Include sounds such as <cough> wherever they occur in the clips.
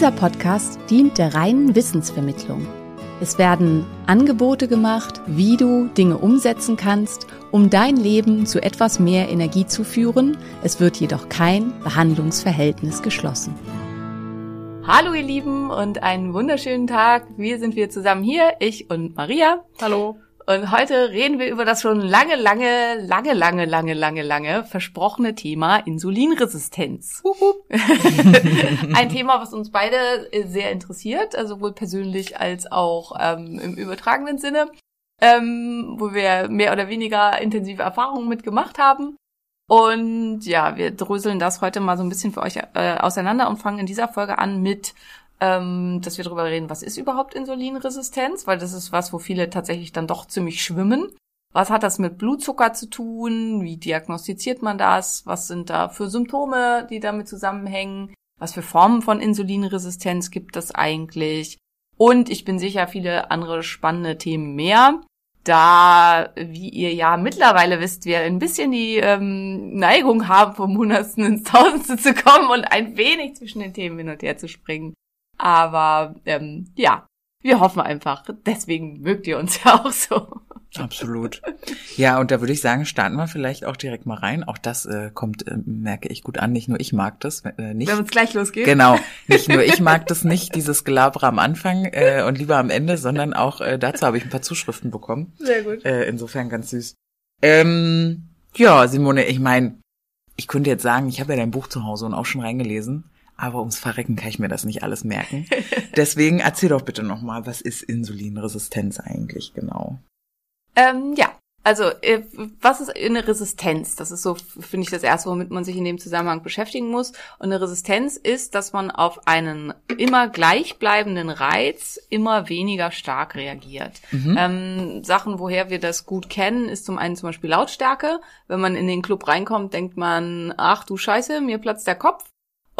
Dieser Podcast dient der reinen Wissensvermittlung. Es werden Angebote gemacht, wie du Dinge umsetzen kannst, um dein Leben zu etwas mehr Energie zu führen. Es wird jedoch kein Behandlungsverhältnis geschlossen. Hallo ihr Lieben und einen wunderschönen Tag. Wir sind wieder zusammen hier, ich und Maria. Hallo. Und heute reden wir über das schon lange, lange, lange, lange, lange, lange, lange versprochene Thema Insulinresistenz. <laughs> Ein Thema, was uns beide sehr interessiert, also sowohl persönlich als auch ähm, im übertragenen Sinne, ähm, wo wir mehr oder weniger intensive Erfahrungen mitgemacht haben. Und ja, wir dröseln das heute mal so ein bisschen für euch äh, auseinander und fangen in dieser Folge an mit ähm, dass wir darüber reden, was ist überhaupt Insulinresistenz, weil das ist was, wo viele tatsächlich dann doch ziemlich schwimmen. Was hat das mit Blutzucker zu tun? Wie diagnostiziert man das? Was sind da für Symptome, die damit zusammenhängen? Was für Formen von Insulinresistenz gibt es eigentlich? Und ich bin sicher, viele andere spannende Themen mehr. Da, wie ihr ja mittlerweile wisst, wir ein bisschen die ähm, Neigung haben, vom Hundertsten ins Tausendste zu kommen und ein wenig zwischen den Themen hin und her zu springen. Aber ähm, ja, wir hoffen einfach. Deswegen mögt ihr uns <laughs> ja auch so. Absolut. Ja, und da würde ich sagen, starten wir vielleicht auch direkt mal rein. Auch das äh, kommt, äh, merke ich gut an. Nicht nur ich mag das, äh, nicht. Wenn es gleich losgeht. Genau. <laughs> Nicht nur ich mag das nicht, dieses Gelaber am Anfang äh, und lieber am Ende, sondern auch äh, dazu habe ich ein paar Zuschriften bekommen. Sehr gut. Äh, insofern ganz süß. Ähm, ja, Simone, ich meine, ich könnte jetzt sagen, ich habe ja dein Buch zu Hause und auch schon reingelesen aber ums Verrecken kann ich mir das nicht alles merken. <laughs> Deswegen erzähl doch bitte nochmal, was ist Insulinresistenz eigentlich genau? Ähm, ja, also äh, was ist eine Resistenz? Das ist so, finde ich, das Erste, womit man sich in dem Zusammenhang beschäftigen muss. Und eine Resistenz ist, dass man auf einen immer gleichbleibenden Reiz immer weniger stark reagiert. Mhm. Ähm, Sachen, woher wir das gut kennen, ist zum einen zum Beispiel Lautstärke. Wenn man in den Club reinkommt, denkt man, ach du Scheiße, mir platzt der Kopf.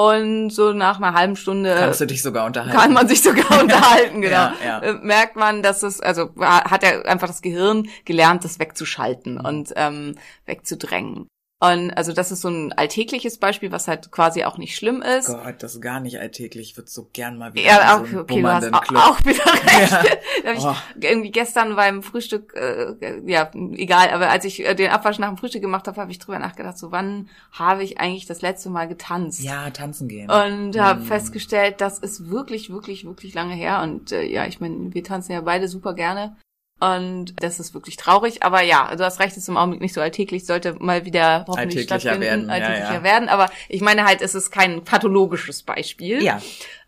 Und so nach einer halben Stunde Kannst du dich sogar unterhalten? kann man sich sogar <laughs> unterhalten, genau. Ja, ja. Äh, Merkt man, dass es, also hat er einfach das Gehirn gelernt, das wegzuschalten und ähm, wegzudrängen. Und also das ist so ein alltägliches Beispiel, was halt quasi auch nicht schlimm ist. Gott, das ist gar nicht alltäglich. Ich würde so gern mal wieder Ja, auch, so okay, du hast auch, auch <laughs> wieder recht. Ja. Da hab ich Oh. irgendwie gestern beim Frühstück, äh, ja, egal, aber als ich äh, den Abwasch nach dem Frühstück gemacht habe, habe ich drüber nachgedacht, so wann habe ich eigentlich das letzte Mal getanzt? Ja, tanzen gehen. Und habe Hm. festgestellt, das ist wirklich, wirklich, wirklich lange her. Und äh, ja, ich meine, wir tanzen ja beide super gerne. Und das ist wirklich traurig. Aber ja, du hast recht, es ist im Augenblick nicht so alltäglich, sollte mal wieder hoffentlich Alltäglicher stattfinden, werden, ja, alltäglicher ja. werden. Aber ich meine halt, es ist kein pathologisches Beispiel. Ja,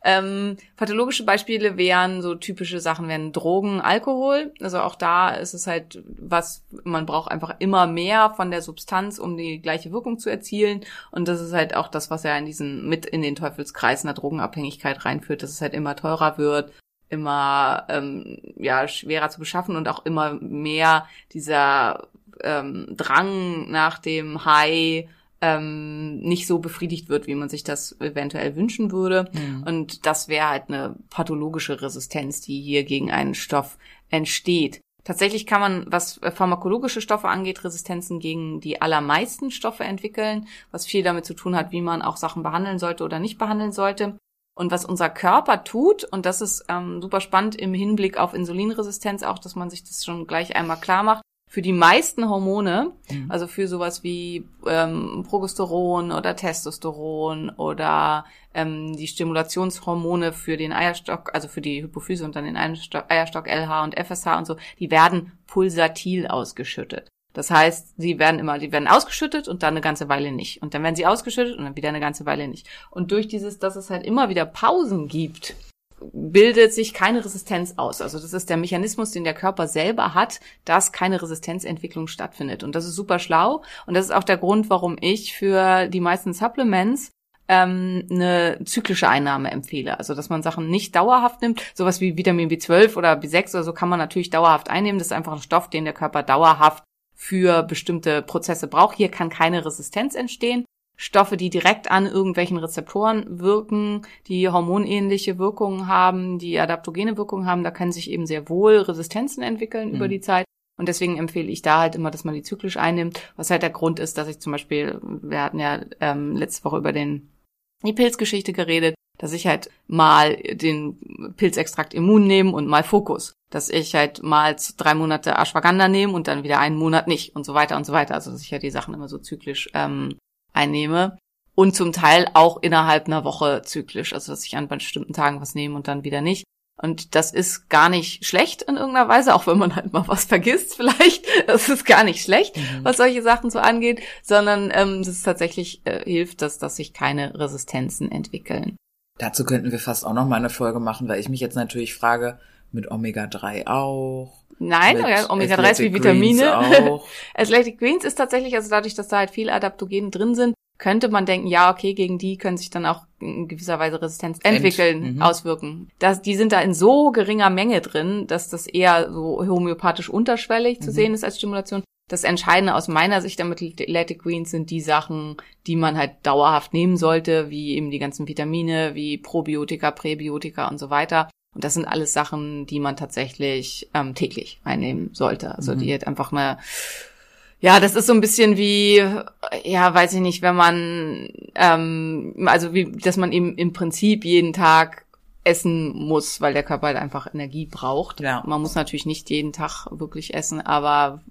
Ähm, pathologische Beispiele wären so typische Sachen, wären Drogen, Alkohol. Also auch da ist es halt was, man braucht einfach immer mehr von der Substanz, um die gleiche Wirkung zu erzielen. Und das ist halt auch das, was ja in diesen, mit in den Teufelskreis einer Drogenabhängigkeit reinführt, dass es halt immer teurer wird, immer ähm, ja schwerer zu beschaffen und auch immer mehr dieser ähm, Drang nach dem High ähm, nicht so befriedigt wird, wie man sich das eventuell wünschen würde. Und das wäre halt eine pathologische Resistenz, die hier gegen einen Stoff entsteht. Tatsächlich kann man, was pharmakologische Stoffe angeht, Resistenzen gegen die allermeisten Stoffe entwickeln, was viel damit zu tun hat, wie man auch Sachen behandeln sollte oder nicht behandeln sollte. Und was unser Körper tut, und das ist ähm, super spannend im Hinblick auf Insulinresistenz auch, dass man sich das schon gleich einmal klar macht, für die meisten Hormone, also für sowas wie ähm, Progesteron oder Testosteron oder ähm, die Stimulationshormone für den Eierstock, also für die Hypophyse und dann den Eierstock, Eierstock LH und FSH und so, die werden pulsatil ausgeschüttet. Das heißt, sie werden immer, die werden ausgeschüttet und dann eine ganze Weile nicht. Und dann werden sie ausgeschüttet und dann wieder eine ganze Weile nicht. Und durch dieses, dass es halt immer wieder Pausen gibt, bildet sich keine Resistenz aus. Also das ist der Mechanismus, den der Körper selber hat, dass keine Resistenzentwicklung stattfindet. Und das ist super schlau. Und das ist auch der Grund, warum ich für die meisten Supplements ähm, eine zyklische Einnahme empfehle. Also dass man Sachen nicht dauerhaft nimmt. Sowas wie Vitamin B12 oder B6 oder so kann man natürlich dauerhaft einnehmen. Das ist einfach ein Stoff, den der Körper dauerhaft für bestimmte Prozesse braucht. Hier kann keine Resistenz entstehen. Stoffe, die direkt an irgendwelchen Rezeptoren wirken, die hormonähnliche Wirkungen haben, die adaptogene Wirkungen haben, da können sich eben sehr wohl Resistenzen entwickeln mhm. über die Zeit. Und deswegen empfehle ich da halt immer, dass man die zyklisch einnimmt, was halt der Grund ist, dass ich zum Beispiel, wir hatten ja ähm, letzte Woche über den die Pilzgeschichte geredet, dass ich halt mal den Pilzextrakt Immun nehme und mal Fokus. Dass ich halt mal drei Monate Ashwagandha nehme und dann wieder einen Monat nicht und so weiter und so weiter. Also dass ich halt die Sachen immer so zyklisch ähm, einnehme. Und zum Teil auch innerhalb einer Woche zyklisch. Also dass ich an bestimmten Tagen was nehme und dann wieder nicht. Und das ist gar nicht schlecht in irgendeiner Weise, auch wenn man halt mal was vergisst vielleicht. <laughs> Das ist gar nicht schlecht, mhm. was solche Sachen so angeht, sondern ähm, das ist tatsächlich äh, hilft, dass, dass sich keine Resistenzen entwickeln. Dazu könnten wir fast auch noch mal eine Folge machen, weil ich mich jetzt natürlich frage, mit Omega-3 auch. Nein, Omega-3 ist wie Vitamine. <laughs> Athletic Greens ist tatsächlich, also dadurch, dass da halt viel Adaptogene drin sind, könnte man denken, ja, okay, gegen die können sich dann auch in gewisser Weise Resistenz entwickeln, Ent. mhm. auswirken. Das, die sind da in so geringer Menge drin, dass das eher so homöopathisch unterschwellig mhm. zu sehen ist als Stimulation. Das Entscheidende aus meiner Sicht damit Athletic Greens sind die Sachen, die man halt dauerhaft nehmen sollte, wie eben die ganzen Vitamine, wie Probiotika, Präbiotika und so weiter. Und das sind alles Sachen, die man tatsächlich ähm, täglich einnehmen sollte. Also mhm. die halt einfach eine ja, das ist so ein bisschen wie, ja, weiß ich nicht, wenn man, ähm, also wie, dass man eben im Prinzip jeden Tag essen muss, weil der Körper halt einfach Energie braucht. Ja. Man muss natürlich nicht jeden Tag wirklich essen, aber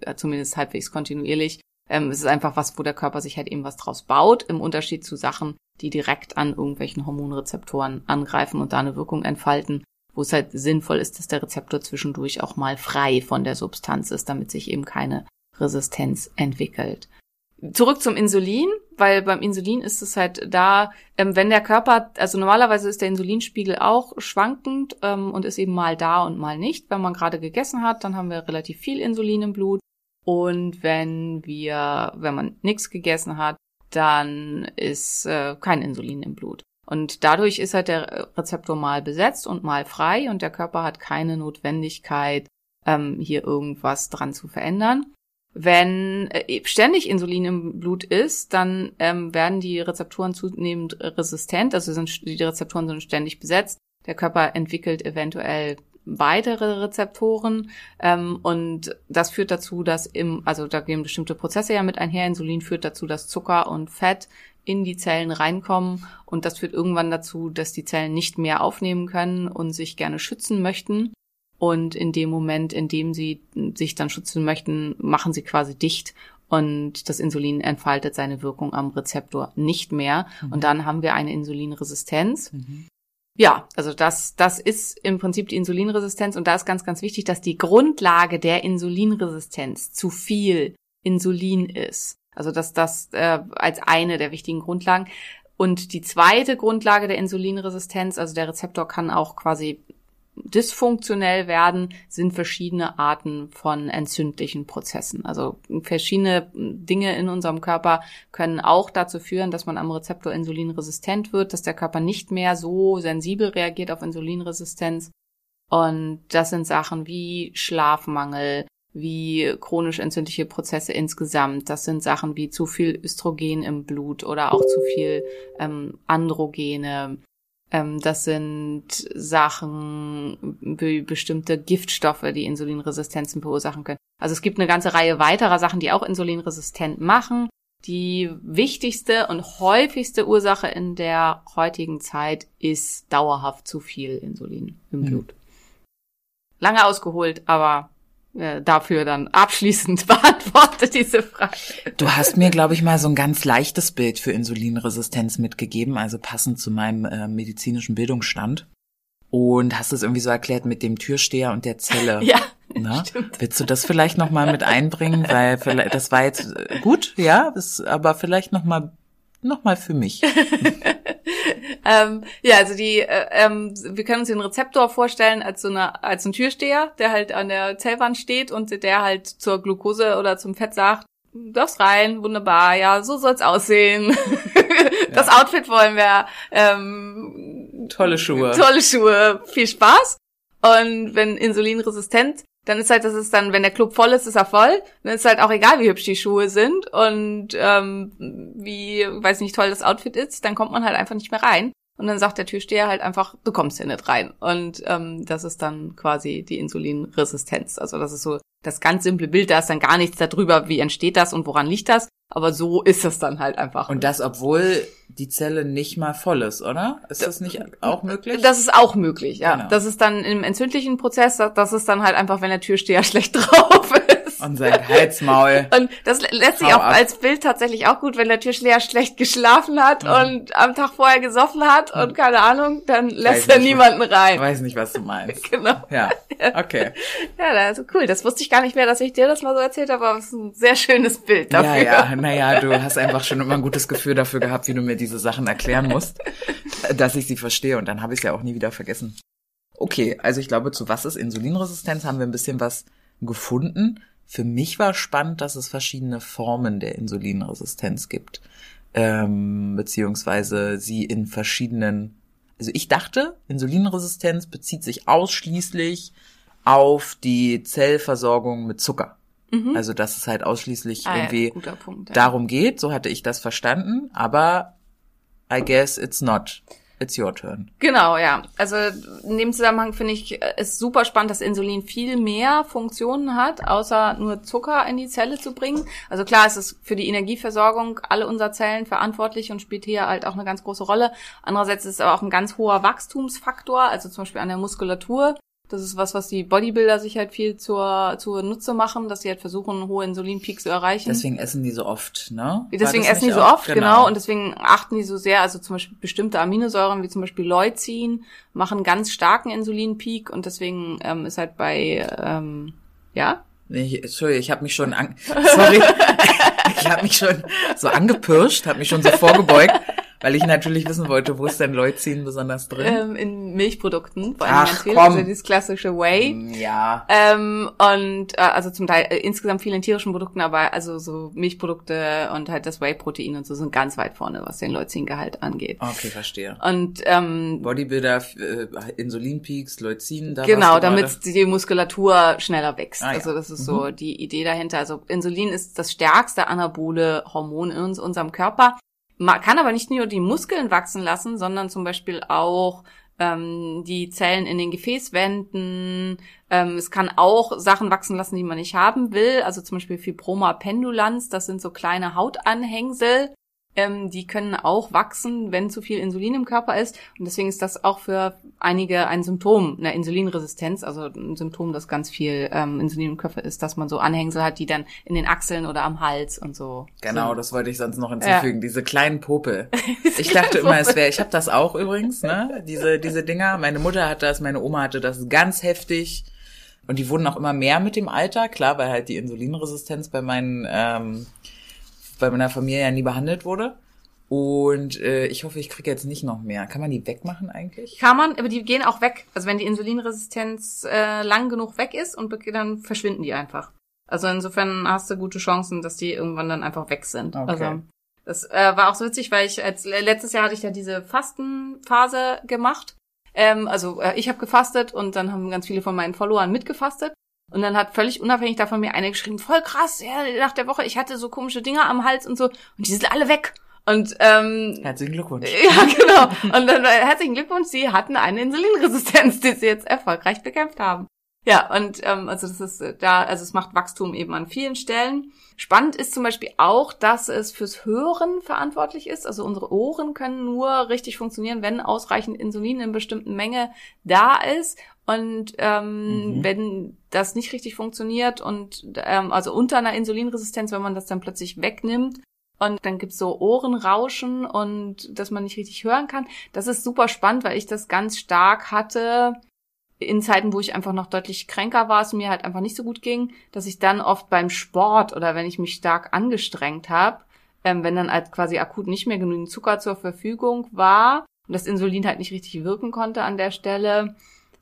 äh, zumindest halbwegs kontinuierlich. Ähm, es ist einfach was, wo der Körper sich halt eben was draus baut, im Unterschied zu Sachen, die direkt an irgendwelchen Hormonrezeptoren angreifen und da eine Wirkung entfalten, wo es halt sinnvoll ist, dass der Rezeptor zwischendurch auch mal frei von der Substanz ist, damit sich eben keine Resistenz entwickelt. Zurück zum Insulin, weil beim Insulin ist es halt da, ähm, wenn der Körper, also normalerweise ist der Insulinspiegel auch schwankend ähm, und ist eben mal da und mal nicht. Wenn man gerade gegessen hat, dann haben wir relativ viel Insulin im Blut. Und wenn wir, wenn man nichts gegessen hat, dann ist äh, kein Insulin im Blut. Und dadurch ist halt der Rezeptor mal besetzt und mal frei und der Körper hat keine Notwendigkeit, ähm, hier irgendwas dran zu verändern. Wenn äh, ständig Insulin im Blut ist, dann ähm, werden die Rezeptoren zunehmend resistent, also sind, die Rezeptoren sind ständig besetzt. Der Körper entwickelt eventuell weitere Rezeptoren ähm, und das führt dazu, dass im, also da gehen bestimmte Prozesse ja mit einher. Insulin führt dazu, dass Zucker und Fett in die Zellen reinkommen und das führt irgendwann dazu, dass die Zellen nicht mehr aufnehmen können und sich gerne schützen möchten. Und in dem Moment, in dem sie sich dann schützen möchten, machen sie quasi dicht und das Insulin entfaltet seine Wirkung am Rezeptor nicht mehr. Mhm. Und dann haben wir eine Insulinresistenz. Mhm. Ja, also das, das ist im Prinzip die Insulinresistenz und da ist ganz, ganz wichtig, dass die Grundlage der Insulinresistenz zu viel Insulin ist. Also dass das äh, als eine der wichtigen Grundlagen. Und die zweite Grundlage der Insulinresistenz, also der Rezeptor kann auch quasi dysfunktionell werden, sind verschiedene Arten von entzündlichen Prozessen. Also verschiedene Dinge in unserem Körper können auch dazu führen, dass man am Rezeptor Insulin resistent wird, dass der Körper nicht mehr so sensibel reagiert auf Insulinresistenz. Und das sind Sachen wie Schlafmangel, wie chronisch entzündliche Prozesse insgesamt. Das sind Sachen wie zu viel Östrogen im Blut oder auch zu viel ähm, Androgene, ähm, das sind Sachen wie bestimmte Giftstoffe, die Insulinresistenzen verursachen können. Also es gibt eine ganze Reihe weiterer Sachen, die auch insulinresistent machen. Die wichtigste und häufigste Ursache in der heutigen Zeit ist dauerhaft zu viel Insulin im hm. Blut. Lange ausgeholt, aber äh, dafür dann abschließend <laughs> beantwortet diese Frage. Du hast mir, glaube ich, mal so ein ganz leichtes Bild für Insulinresistenz mitgegeben, also passend zu meinem äh, medizinischen Bildungsstand. Und hast es irgendwie so erklärt mit dem Türsteher und der Zelle. <laughs> Ja, Ne? Willst du das vielleicht noch mal mit einbringen, weil vielleicht, das war jetzt äh, gut, ja, das, aber vielleicht noch mal noch mal für mich. <laughs> <laughs> ähm, ja, also die, äh, ähm, wir können uns den Rezeptor vorstellen als so eine, als ein Türsteher, der halt an der Zellwand steht und der halt zur Glucose oder zum Fett sagt, du darfst rein, wunderbar, ja, so soll's aussehen. <laughs> das Outfit wollen wir. Ähm, Tolle Schuhe. Tolle Schuhe, viel Spaß. Und wenn insulinresistent, dann ist halt, das ist dann, wenn der Club voll ist, ist er voll. Dann ist halt auch egal, wie hübsch die Schuhe sind und ähm, wie, weiß nicht, toll das Outfit ist, dann kommt man halt einfach nicht mehr rein. Und dann sagt der Türsteher halt einfach, du kommst hier nicht rein. Und ähm, das ist dann quasi die Insulinresistenz. Also das ist so das ganz simple Bild, da ist dann gar nichts darüber, wie entsteht das und woran liegt das. Aber so ist es dann halt einfach. Und das, obwohl die Zelle nicht mal voll ist, oder? Ist das nicht auch möglich? Das ist auch möglich, ja. Genau. Das ist dann im entzündlichen Prozess, das- das ist dann halt einfach, wenn der Türsteher <laughs> schlecht drauf ist. <laughs> Und sein Halsmaul. Und das lä- lässt sich auch ab. als Bild tatsächlich auch gut, wenn der Türsteher schlecht geschlafen hat und am Tag vorher gesoffen hat und keine Ahnung, dann lässt er niemanden Ich rein. weiß nicht, was du meinst. <laughs> Genau. Ja, <laughs> okay. Ja, also cool. Das wusste ich gar nicht mehr, dass ich dir das mal so erzählt habe, aber es ist ein sehr schönes Bild dafür. Ja, ja, naja, du hast einfach schon immer ein gutes Gefühl dafür gehabt, wie du mir diese Sachen erklären musst, dass ich sie verstehe und dann habe ich es ja auch nie wieder vergessen. Okay, also ich glaube, zu was ist Insulinresistenz, haben wir ein bisschen was gefunden. Für mich war spannend, dass es verschiedene Formen der Insulinresistenz gibt, ähm, beziehungsweise sie in verschiedenen, also ich dachte, Insulinresistenz bezieht sich ausschließlich auf die Zellversorgung mit Zucker. Also dass es halt ausschließlich Ah, ja, irgendwie guter Punkt, ja. darum geht, so hatte ich das verstanden, aber I guess it's not. It's your turn. Genau, ja. Also in dem Zusammenhang finde ich äh, es super spannend, dass Insulin viel mehr Funktionen hat, außer nur Zucker in die Zelle zu bringen. Also klar, es ist für die Energieversorgung alle unserer Zellen verantwortlich und spielt hier halt auch eine ganz große Rolle. Andererseits ist es aber auch ein ganz hoher Wachstumsfaktor, also zum Beispiel an der Muskulatur. Das ist was, was die Bodybuilder sich halt viel zur, zur Nutze machen, dass sie halt versuchen, hohe Insulinpeaks zu erreichen. Deswegen essen die so oft, ne? Deswegen essen die so oft, genau. und deswegen achten die so sehr, also zum Beispiel bestimmte Aminosäuren, wie zum Beispiel Leucin, machen ganz starken Insulinpeak und deswegen ähm, ist halt bei, ähm, ja, Nee, ich, Entschuldigung, ich habe mich schon an, <laughs> sorry, ich habe mich schon so angepirscht, habe mich schon so vorgebeugt, weil ich natürlich wissen wollte, wo ist denn Leucin besonders drin? ähm, in Milchprodukten, vor allem Ach, ganz viel, komm. also dieses klassische Whey. ja. Ähm, und äh, also zum Teil äh, insgesamt viel in tierischen Produkten, aber also so Milchprodukte und halt das Whey-Protein und so sind ganz weit vorne, was den Leucingehalt angeht. Okay, verstehe. Und ähm, Bodybuilder, äh, Insulinpeaks, Leucin, da Genau, damit die Muskulatur schneller wächst. Ah, ja. Also das ist so die Idee dahinter. Also Insulin ist das stärkste anabole Hormon in uns, unserem Körper. Man kann aber nicht nur die Muskeln wachsen lassen, sondern zum Beispiel auch ähm, die Zellen in den Gefäßwänden. Ähm, es kann auch Sachen wachsen lassen, die man nicht haben will. Also zum Beispiel Fibroma pendulans, das sind so kleine Hautanhängsel. Ähm, die können auch wachsen, wenn zu viel Insulin im Körper ist. Und deswegen ist das auch für einige ein Symptom einer Insulinresistenz, also ein Symptom, dass ganz viel ähm, Insulin im Körper ist, dass man so Anhängsel hat, die dann in den Achseln oder am Hals und so. Genau, sind. das wollte ich sonst noch hinzufügen. Diese kleinen Popel. <laughs> Ich dachte immer, es wäre, ich habe das auch übrigens, ne? <laughs> Diese, diese Dinger. Meine Mutter hat das, meine Oma hatte das ganz heftig. Und die wurden auch immer mehr mit dem Alter, klar, weil halt die Insulinresistenz bei meinen, ähm, bei meiner Familie ja nie behandelt wurde. Und äh, ich hoffe, ich kriege jetzt nicht noch mehr. Kann man die wegmachen eigentlich? Kann man, aber die gehen auch weg. Also wenn die Insulinresistenz äh, lang genug weg ist und dann verschwinden die einfach. Also insofern hast du gute Chancen, dass die irgendwann dann einfach weg sind. Okay. Also das äh, war auch so witzig, weil ich als letztes Jahr hatte ich ja diese Fastenphase gemacht. Ähm, also äh, ich habe gefastet und dann haben ganz viele von meinen Followern mitgefastet. Und dann hat völlig unabhängig davon mir eine geschrieben, voll krass, ja, nach der Woche, ich hatte so komische Dinger am Hals und so, und die sind alle weg. Und ähm, Herzlichen Glückwunsch. <laughs> ja, genau. Und dann äh, herzlichen Glückwunsch, Sie hatten eine Insulinresistenz, die Sie jetzt erfolgreich bekämpft haben. Ja, und ähm, also das ist äh, da, also es macht Wachstum eben an vielen Stellen. Spannend ist zum Beispiel auch, dass es fürs Hören verantwortlich ist. Also unsere Ohren können nur richtig funktionieren, wenn ausreichend Insulin in bestimmten Menge da ist. Und ähm, Mhm. wenn das nicht richtig funktioniert und ähm, also unter einer Insulinresistenz, wenn man das dann plötzlich wegnimmt, und dann gibt's so Ohrenrauschen und dass man nicht richtig hören kann. Das ist super spannend, weil ich das ganz stark hatte in Zeiten, wo ich einfach noch deutlich kränker war, es mir halt einfach nicht so gut ging, dass ich dann oft beim Sport oder wenn ich mich stark angestrengt habe, ähm, wenn dann halt quasi akut nicht mehr genügend Zucker zur Verfügung war und das Insulin halt nicht richtig wirken konnte an der Stelle,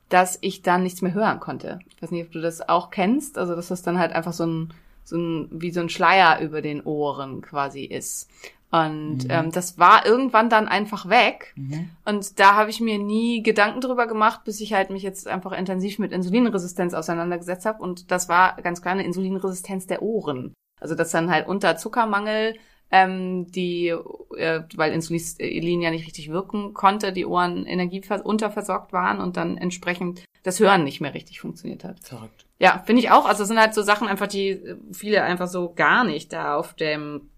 dass ich dann nichts mehr hören konnte. Ich weiß nicht, ob du das auch kennst, also dass das dann halt einfach so ein, so ein wie so ein Schleier über den Ohren quasi ist. Und mhm. ähm, das war irgendwann dann einfach weg. Mhm. Und da habe ich mir nie Gedanken drüber gemacht, bis ich halt mich jetzt einfach intensiv mit Insulinresistenz auseinandergesetzt habe. Und das war ganz klar eine Insulinresistenz der Ohren. Also dass dann halt unter Zuckermangel ähm, die, äh, weil Insulin ja nicht richtig wirken konnte, die Ohren Energie unterversorgt waren und dann entsprechend das Hören nicht mehr richtig funktioniert hat. Verrückt. Ja, finde ich auch. Also es sind halt so Sachen einfach, die viele einfach so gar nicht da auf dem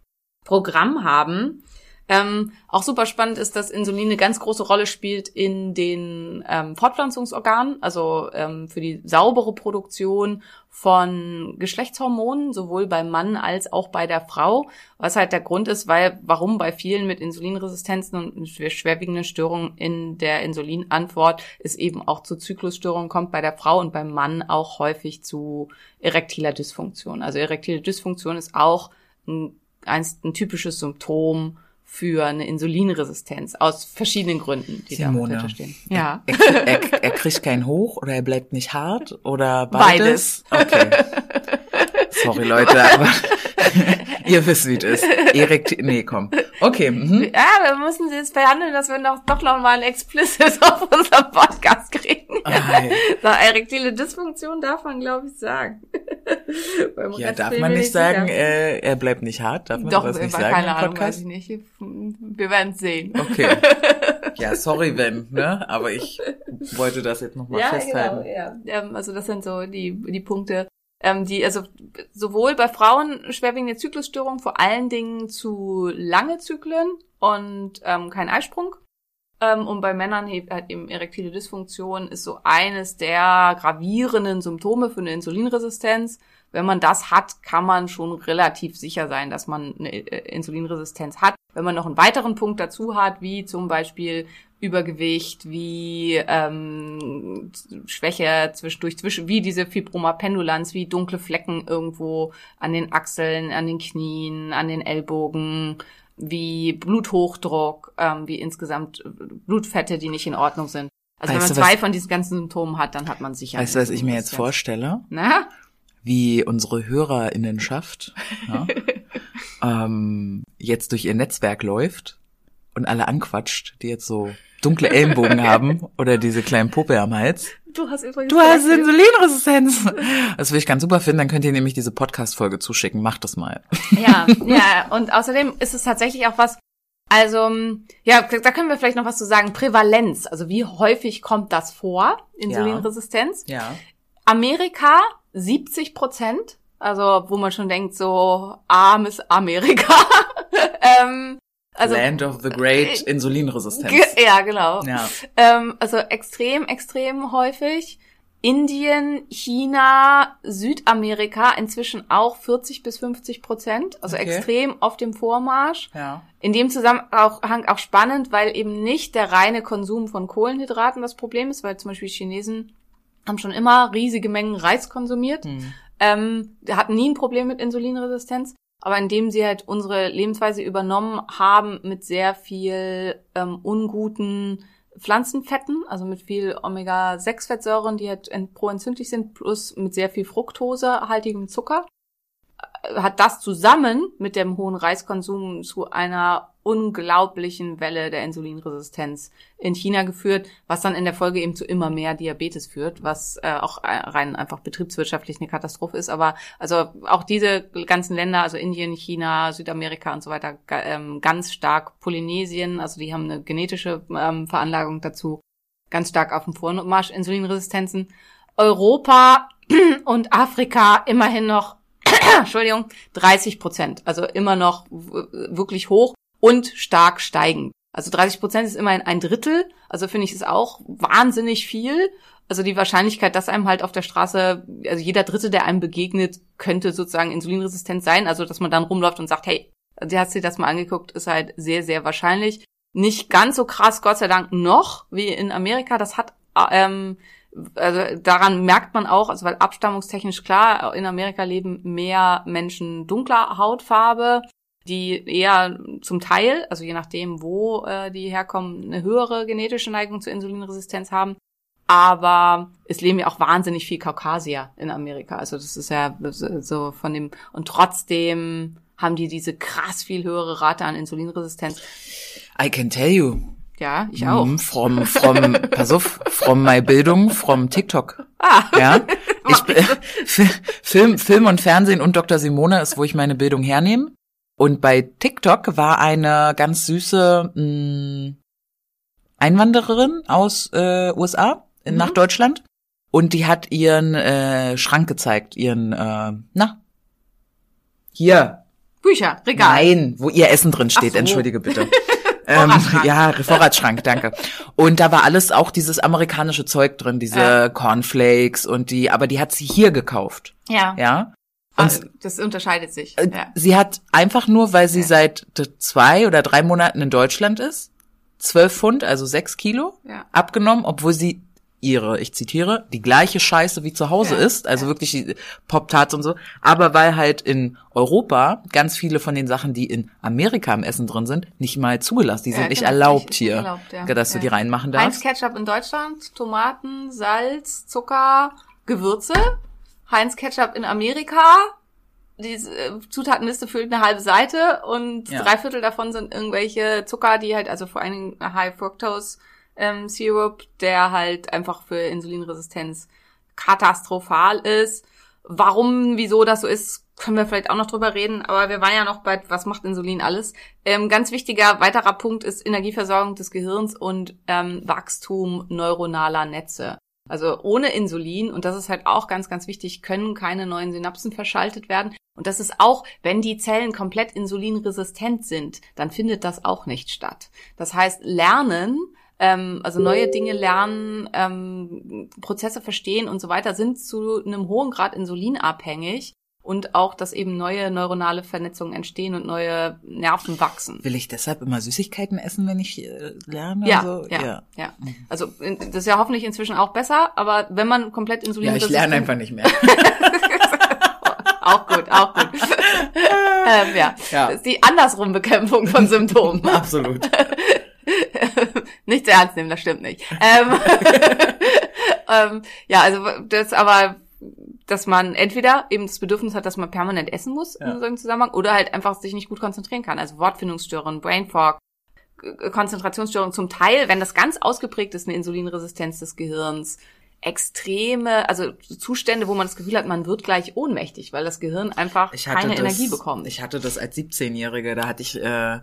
Programm haben. Ähm, auch super spannend ist, dass Insulin eine ganz große Rolle spielt in den ähm, Fortpflanzungsorganen, also ähm, für die saubere Produktion von Geschlechtshormonen, sowohl beim Mann als auch bei der Frau. Was halt der Grund ist, weil, warum bei vielen mit Insulinresistenzen und schwerwiegenden Störungen in der Insulinantwort es eben auch zu Zyklusstörungen kommt bei der Frau und beim Mann auch häufig zu erektiler Dysfunktion. Also erektile Dysfunktion ist auch ein ein, ein typisches Symptom für eine Insulinresistenz aus verschiedenen Gründen, die Simone. da stehen. Ja. Er, er, er, kriegt keinen hoch oder er bleibt nicht hart oder beides? beides. Okay. Sorry Leute, aber <laughs> Ihr wisst, wie es ist. Erik, nee, komm. Okay. Mhm. Ja, wir müssen sie jetzt verhandeln, dass wir noch, doch noch mal ein Explicit <laughs> auf unserem Podcast kriegen. Oh, so, erektile Dysfunktion darf man, glaube ich, sagen. <laughs> ja, darf man nicht sagen, äh, er bleibt nicht hart? Darf man doch, das nicht sagen keine Ahnung, weiß ich nicht. Wir werden sehen. Okay. <laughs> Ja, sorry, wenn, ne? Aber ich wollte das jetzt nochmal ja, festhalten. Genau, ja, ähm, also das sind so die, die Punkte, ähm, die also sowohl bei Frauen schwerwiegende Zyklusstörungen, vor allen Dingen zu lange Zyklen und ähm, kein Eisprung. Ähm, und bei Männern halt eben erektile Dysfunktion ist so eines der gravierenden Symptome für eine Insulinresistenz. Wenn man das hat, kann man schon relativ sicher sein, dass man eine äh, Insulinresistenz hat. Wenn man noch einen weiteren Punkt dazu hat, wie zum Beispiel Übergewicht, wie ähm, Schwäche zwischendurch, zwischen, wie diese Fibroma pendulans, wie dunkle Flecken irgendwo an den Achseln, an den Knien, an den Ellbogen, wie Bluthochdruck, ähm, wie insgesamt Blutfette, die nicht in Ordnung sind. Also weißt wenn man zwei was, von diesen ganzen Symptomen hat, dann hat man sicher. Weißt du, was ich mir jetzt vorstelle? Na? Wie unsere Hörerinnenschaft ja, <laughs> ähm, jetzt durch ihr Netzwerk läuft und alle anquatscht, die jetzt so dunkle Ellenbogen haben oder diese kleinen Puppe am Hals. Du hast übrigens. Du hast Insulinresistenz. <laughs> Das will ich ganz super finden. Dann könnt ihr nämlich diese Podcast-Folge zuschicken. Macht das mal. Ja, ja. Und außerdem ist es tatsächlich auch was, also, ja, da können wir vielleicht noch was zu sagen. Prävalenz. Also, wie häufig kommt das vor? Insulinresistenz? Ja. ja. Amerika 70 Prozent. Also, wo man schon denkt, so armes Amerika. <laughs> ähm, also, Land of the Great äh, Insulinresistenz. Ja, genau. Ja. Ähm, also extrem, extrem häufig. Indien, China, Südamerika inzwischen auch 40 bis 50 Prozent, also okay. extrem auf dem Vormarsch. Ja. In dem Zusammenhang auch spannend, weil eben nicht der reine Konsum von Kohlenhydraten das Problem ist, weil zum Beispiel Chinesen haben schon immer riesige Mengen Reis konsumiert, hm. ähm, hatten nie ein Problem mit Insulinresistenz, aber indem sie halt unsere Lebensweise übernommen haben mit sehr viel ähm, unguten Pflanzenfetten, also mit viel Omega-6-Fettsäuren, die halt proentzündlich sind, plus mit sehr viel Fructosehaltigem Zucker, hat das zusammen mit dem hohen Reiskonsum zu einer unglaublichen Welle der Insulinresistenz in China geführt, was dann in der Folge eben zu immer mehr Diabetes führt, was äh, auch rein einfach betriebswirtschaftlich eine Katastrophe ist. Aber also auch diese ganzen Länder, also Indien, China, Südamerika und so weiter, ähm, ganz stark Polynesien, also die haben eine genetische ähm, Veranlagung dazu, ganz stark auf dem Vormarsch Insulinresistenzen. Europa <clears throat> und Afrika immerhin noch Entschuldigung, 30 Prozent. Also immer noch wirklich hoch und stark steigen. Also 30 Prozent ist immerhin ein Drittel. Also finde ich es auch wahnsinnig viel. Also die Wahrscheinlichkeit, dass einem halt auf der Straße, also jeder Dritte, der einem begegnet, könnte sozusagen insulinresistent sein. Also dass man dann rumläuft und sagt, hey, Die hat sich das mal angeguckt, ist halt sehr, sehr wahrscheinlich. Nicht ganz so krass, Gott sei Dank, noch wie in Amerika. Das hat, ähm, also daran merkt man auch, also weil abstammungstechnisch klar, in Amerika leben mehr Menschen dunkler Hautfarbe, die eher zum Teil, also je nachdem, wo äh, die herkommen, eine höhere genetische Neigung zur Insulinresistenz haben. Aber es leben ja auch wahnsinnig viel Kaukasier in Amerika. Also das ist ja so von dem, und trotzdem haben die diese krass viel höhere Rate an Insulinresistenz. I can tell you. Ja, ich auch. Mm, From, from, <laughs> pass auf, from my Bildung, from TikTok. Ah. Ja. <laughs> Ich, Film, Film und Fernsehen und Dr. Simone ist, wo ich meine Bildung hernehme. Und bei TikTok war eine ganz süße mh, Einwandererin aus äh, USA in- nach Deutschland. Und die hat ihren äh, Schrank gezeigt, ihren, äh, na, hier, Bücher, Regal. Nein, wo ihr Essen drin steht, so. entschuldige bitte. <laughs> ähm, ja, Vorratsschrank, danke. Und da war alles auch dieses amerikanische Zeug drin, diese Ja. Cornflakes und die, aber die hat sie hier gekauft, Ja. ja. Und Also, das unterscheidet sich. äh, Ja. sie hat einfach nur, weil sie Ja. seit zwei oder drei Monaten in Deutschland ist, zwölf Pfund, also sechs Kilo, Ja. abgenommen, obwohl sie ihre, ich zitiere, die gleiche Scheiße wie zu Hause Ja, ist, also wirklich die Pop-Tarts und so, aber weil halt in Europa ganz viele von den Sachen, die in Amerika im Essen drin sind, nicht mal zugelassen, die Ja, sind nicht genau, erlaubt nicht hier, erlaubt, ja. dass du Ja. die reinmachen Heinz darfst. Ketchup in Deutschland, Tomaten, Salz, Zucker, Gewürze. Heinz Ketchup in Amerika. Die äh, Zutatenliste füllt eine halbe Seite und Ja. drei Viertel davon sind irgendwelche Zucker, die halt, also vor allen Dingen High Fructose ähm, Syrup, der halt einfach für Insulinresistenz katastrophal ist. Warum, wieso das so ist, können wir vielleicht auch noch drüber reden, aber wir waren ja noch bei, was macht Insulin alles? Ähm, ganz wichtiger weiterer Punkt ist Energieversorgung des Gehirns und ähm, Wachstum neuronaler Netze. Also ohne Insulin, und das ist halt auch ganz, ganz wichtig, können keine neuen Synapsen verschaltet werden. Und das ist auch, wenn die Zellen komplett insulinresistent sind, dann findet das auch nicht statt. Das heißt, Lernen, ähm, also neue Dinge lernen, ähm, Prozesse verstehen und so weiter, sind zu einem hohen Grad insulinabhängig und auch, dass eben neue neuronale Vernetzungen entstehen und neue Nerven wachsen. Will ich deshalb immer Süßigkeiten essen, wenn ich äh, lerne? Ja, so? ja, ja, Also in- das ist ja hoffentlich inzwischen auch besser, aber wenn man komplett Ja, insulinresistent ich lerne einfach nicht mehr. <laughs> auch gut, auch gut. <laughs> ähm, ja. Ja. das ist die andersrum Bekämpfung von Symptomen. <laughs> Absolut. Nicht zu ernst nehmen, das stimmt nicht. Ähm, <laughs> ähm, ja, also das aber, dass man entweder eben das Bedürfnis hat, dass man permanent essen muss Ja. in so einem Zusammenhang oder halt einfach sich nicht gut konzentrieren kann. Also Wortfindungsstörungen, Brain Fog, Konzentrationsstörungen zum Teil, wenn das ganz ausgeprägt ist, eine Insulinresistenz des Gehirns, extreme, also Zustände, wo man das Gefühl hat, man wird gleich ohnmächtig, weil das Gehirn einfach keine das, Energie bekommt. Ich hatte das als 17-Jährige, da hatte ich, äh,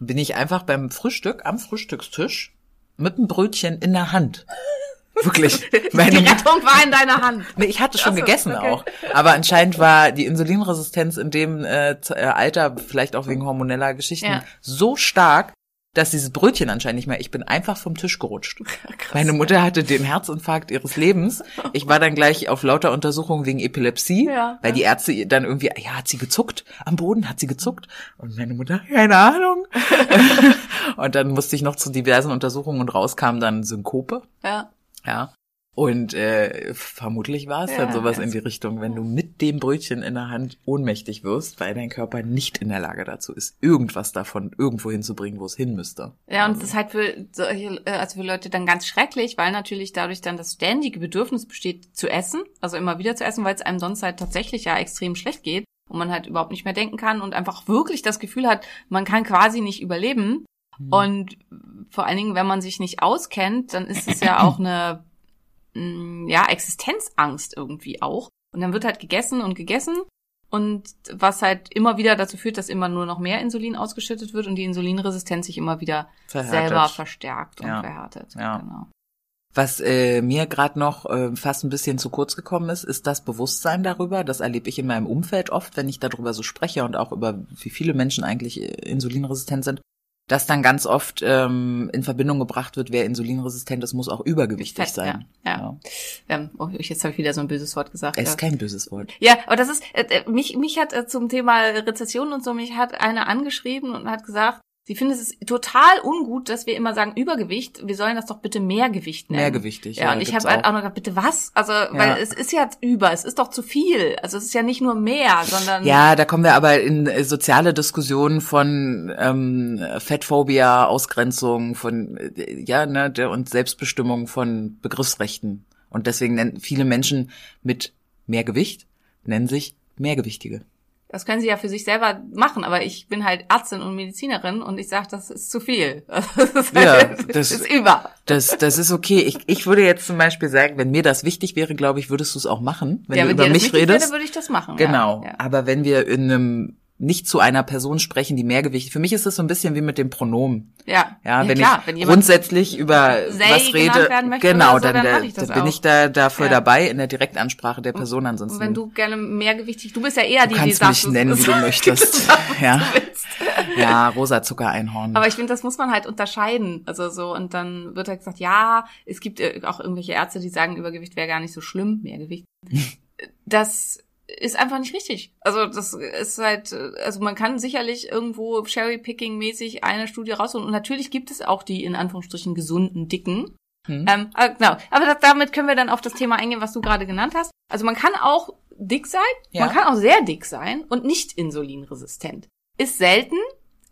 bin ich einfach beim Frühstück am Frühstückstisch mit einem Brötchen in der Hand. <laughs> Wirklich. Meine die Rettung war in deiner Hand. nee, ich hatte schon Ach so, gegessen okay. auch. Aber anscheinend war die Insulinresistenz in dem äh, äh, Alter, vielleicht auch wegen hormoneller Geschichten, Ja. so stark, dass dieses Brötchen anscheinend nicht mehr, ich bin einfach vom Tisch gerutscht. <laughs> Meine Mutter hatte den Herzinfarkt ihres Lebens. Ich war dann gleich auf lauter Untersuchungen wegen Epilepsie, Ja. weil die Ärzte dann irgendwie, ja, hat sie gezuckt am Boden, hat sie gezuckt? Und meine Mutter, keine Ahnung. <laughs> und dann musste ich noch zu diversen Untersuchungen und rauskam dann Synkope, Ja. ja. Und äh, vermutlich war es Ja, dann sowas in die Richtung, wenn du mit dem Brötchen in der Hand ohnmächtig wirst, weil dein Körper nicht in der Lage dazu ist, irgendwas davon irgendwo hinzubringen, wo es hin müsste. Ja, und das ist halt für solche, äh, also für Leute dann ganz schrecklich, weil natürlich dadurch dann das ständige Bedürfnis besteht zu essen, also immer wieder zu essen, weil es einem sonst halt tatsächlich ja extrem schlecht geht und man halt überhaupt nicht mehr denken kann und einfach wirklich das Gefühl hat, man kann quasi nicht überleben. Und vor allen Dingen, wenn man sich nicht auskennt, dann ist es ja auch <clears throat> eine mh, ja, Existenzangst irgendwie auch. Und dann wird halt gegessen und gegessen. Und was halt immer wieder dazu führt, dass immer nur noch mehr Insulin ausgeschüttet wird und die Insulinresistenz sich immer wieder Verhärtet. selber verstärkt und Ja. verhärtet. Ja. Genau. Was äh, mir gerade noch äh, fast ein bisschen zu kurz gekommen ist, ist das Bewusstsein darüber. Das erlebe ich in meinem Umfeld oft, wenn ich darüber so spreche und auch über wie viele Menschen eigentlich äh, insulinresistent sind. Dass dann ganz oft ähm, in Verbindung gebracht wird, wer insulinresistent ist, muss auch übergewichtig Fett, sein. Ja, ja. Ähm, oh, jetzt habe ich wieder so ein böses Wort gesagt. Es ja. ist kein böses Wort. Ja, aber das ist, äh, äh, mich, mich hat äh, zum Thema Rezession und so, mich hat eine angeschrieben und hat gesagt, sie findet es total ungut, dass wir immer sagen Übergewicht, wir sollen das doch bitte Mehrgewicht nennen. Mehrgewichtig, Ja, ja, und ich habe halt auch. noch gedacht, bitte was? Also, weil es ist ja über, es ist doch zu viel. Also es ist ja nicht nur mehr, sondern Ja, da kommen wir aber in äh, soziale Diskussionen von ähm, Fettphobia, Ausgrenzung, von äh, ja, ne, der und Selbstbestimmung von Begriffsrechten. Und deswegen nennen viele Menschen mit mehr Gewicht nennen sich Mehrgewichtige. Das können sie ja für sich selber machen, aber ich bin halt Ärztin und Medizinerin und ich sage, das ist zu viel. <laughs> Das ist, Ja, das ist über. Das, das ist okay. Ich, ich würde jetzt zum Beispiel sagen, wenn mir das wichtig wäre, glaube ich, würdest du es auch machen, wenn ja, du wenn über mich redest. Wäre, würde ich das machen. Genau. Ja, ja. Aber wenn wir in einem nicht zu einer Person sprechen, die Mehrgewicht, für mich ist das so ein bisschen wie mit dem Pronomen. Ja, Ja, wenn klar, ich wenn grundsätzlich über was rede, genau, so, dann, dann da, dann bin auch. ich da dafür Ja. dabei in der Direktansprache der Person. Und Ansonsten wenn du gerne mehrgewichtig, du bist ja eher die, die kannst sagt, mich nennen, wie du <laughs> möchtest. ja, willst. ja, rosa Zuckereinhorn. Aber ich finde, das muss man halt unterscheiden. Also so, und dann wird halt gesagt, ja, es gibt äh, auch irgendwelche Ärzte, die sagen, Übergewicht wäre gar nicht so schlimm, Mehrgewicht. <laughs> Das ist einfach nicht richtig. Also das ist halt, also man kann sicherlich irgendwo Cherry-Picking-mäßig eine Studie rausholen. Und natürlich gibt es auch die in Anführungsstrichen gesunden Dicken. Hm. Ähm, aber genau. Aber das, damit können wir dann auf das Thema eingehen, was du gerade genannt hast. Also man kann auch dick sein, Ja. man kann auch sehr dick sein und nicht insulinresistent. Ist selten,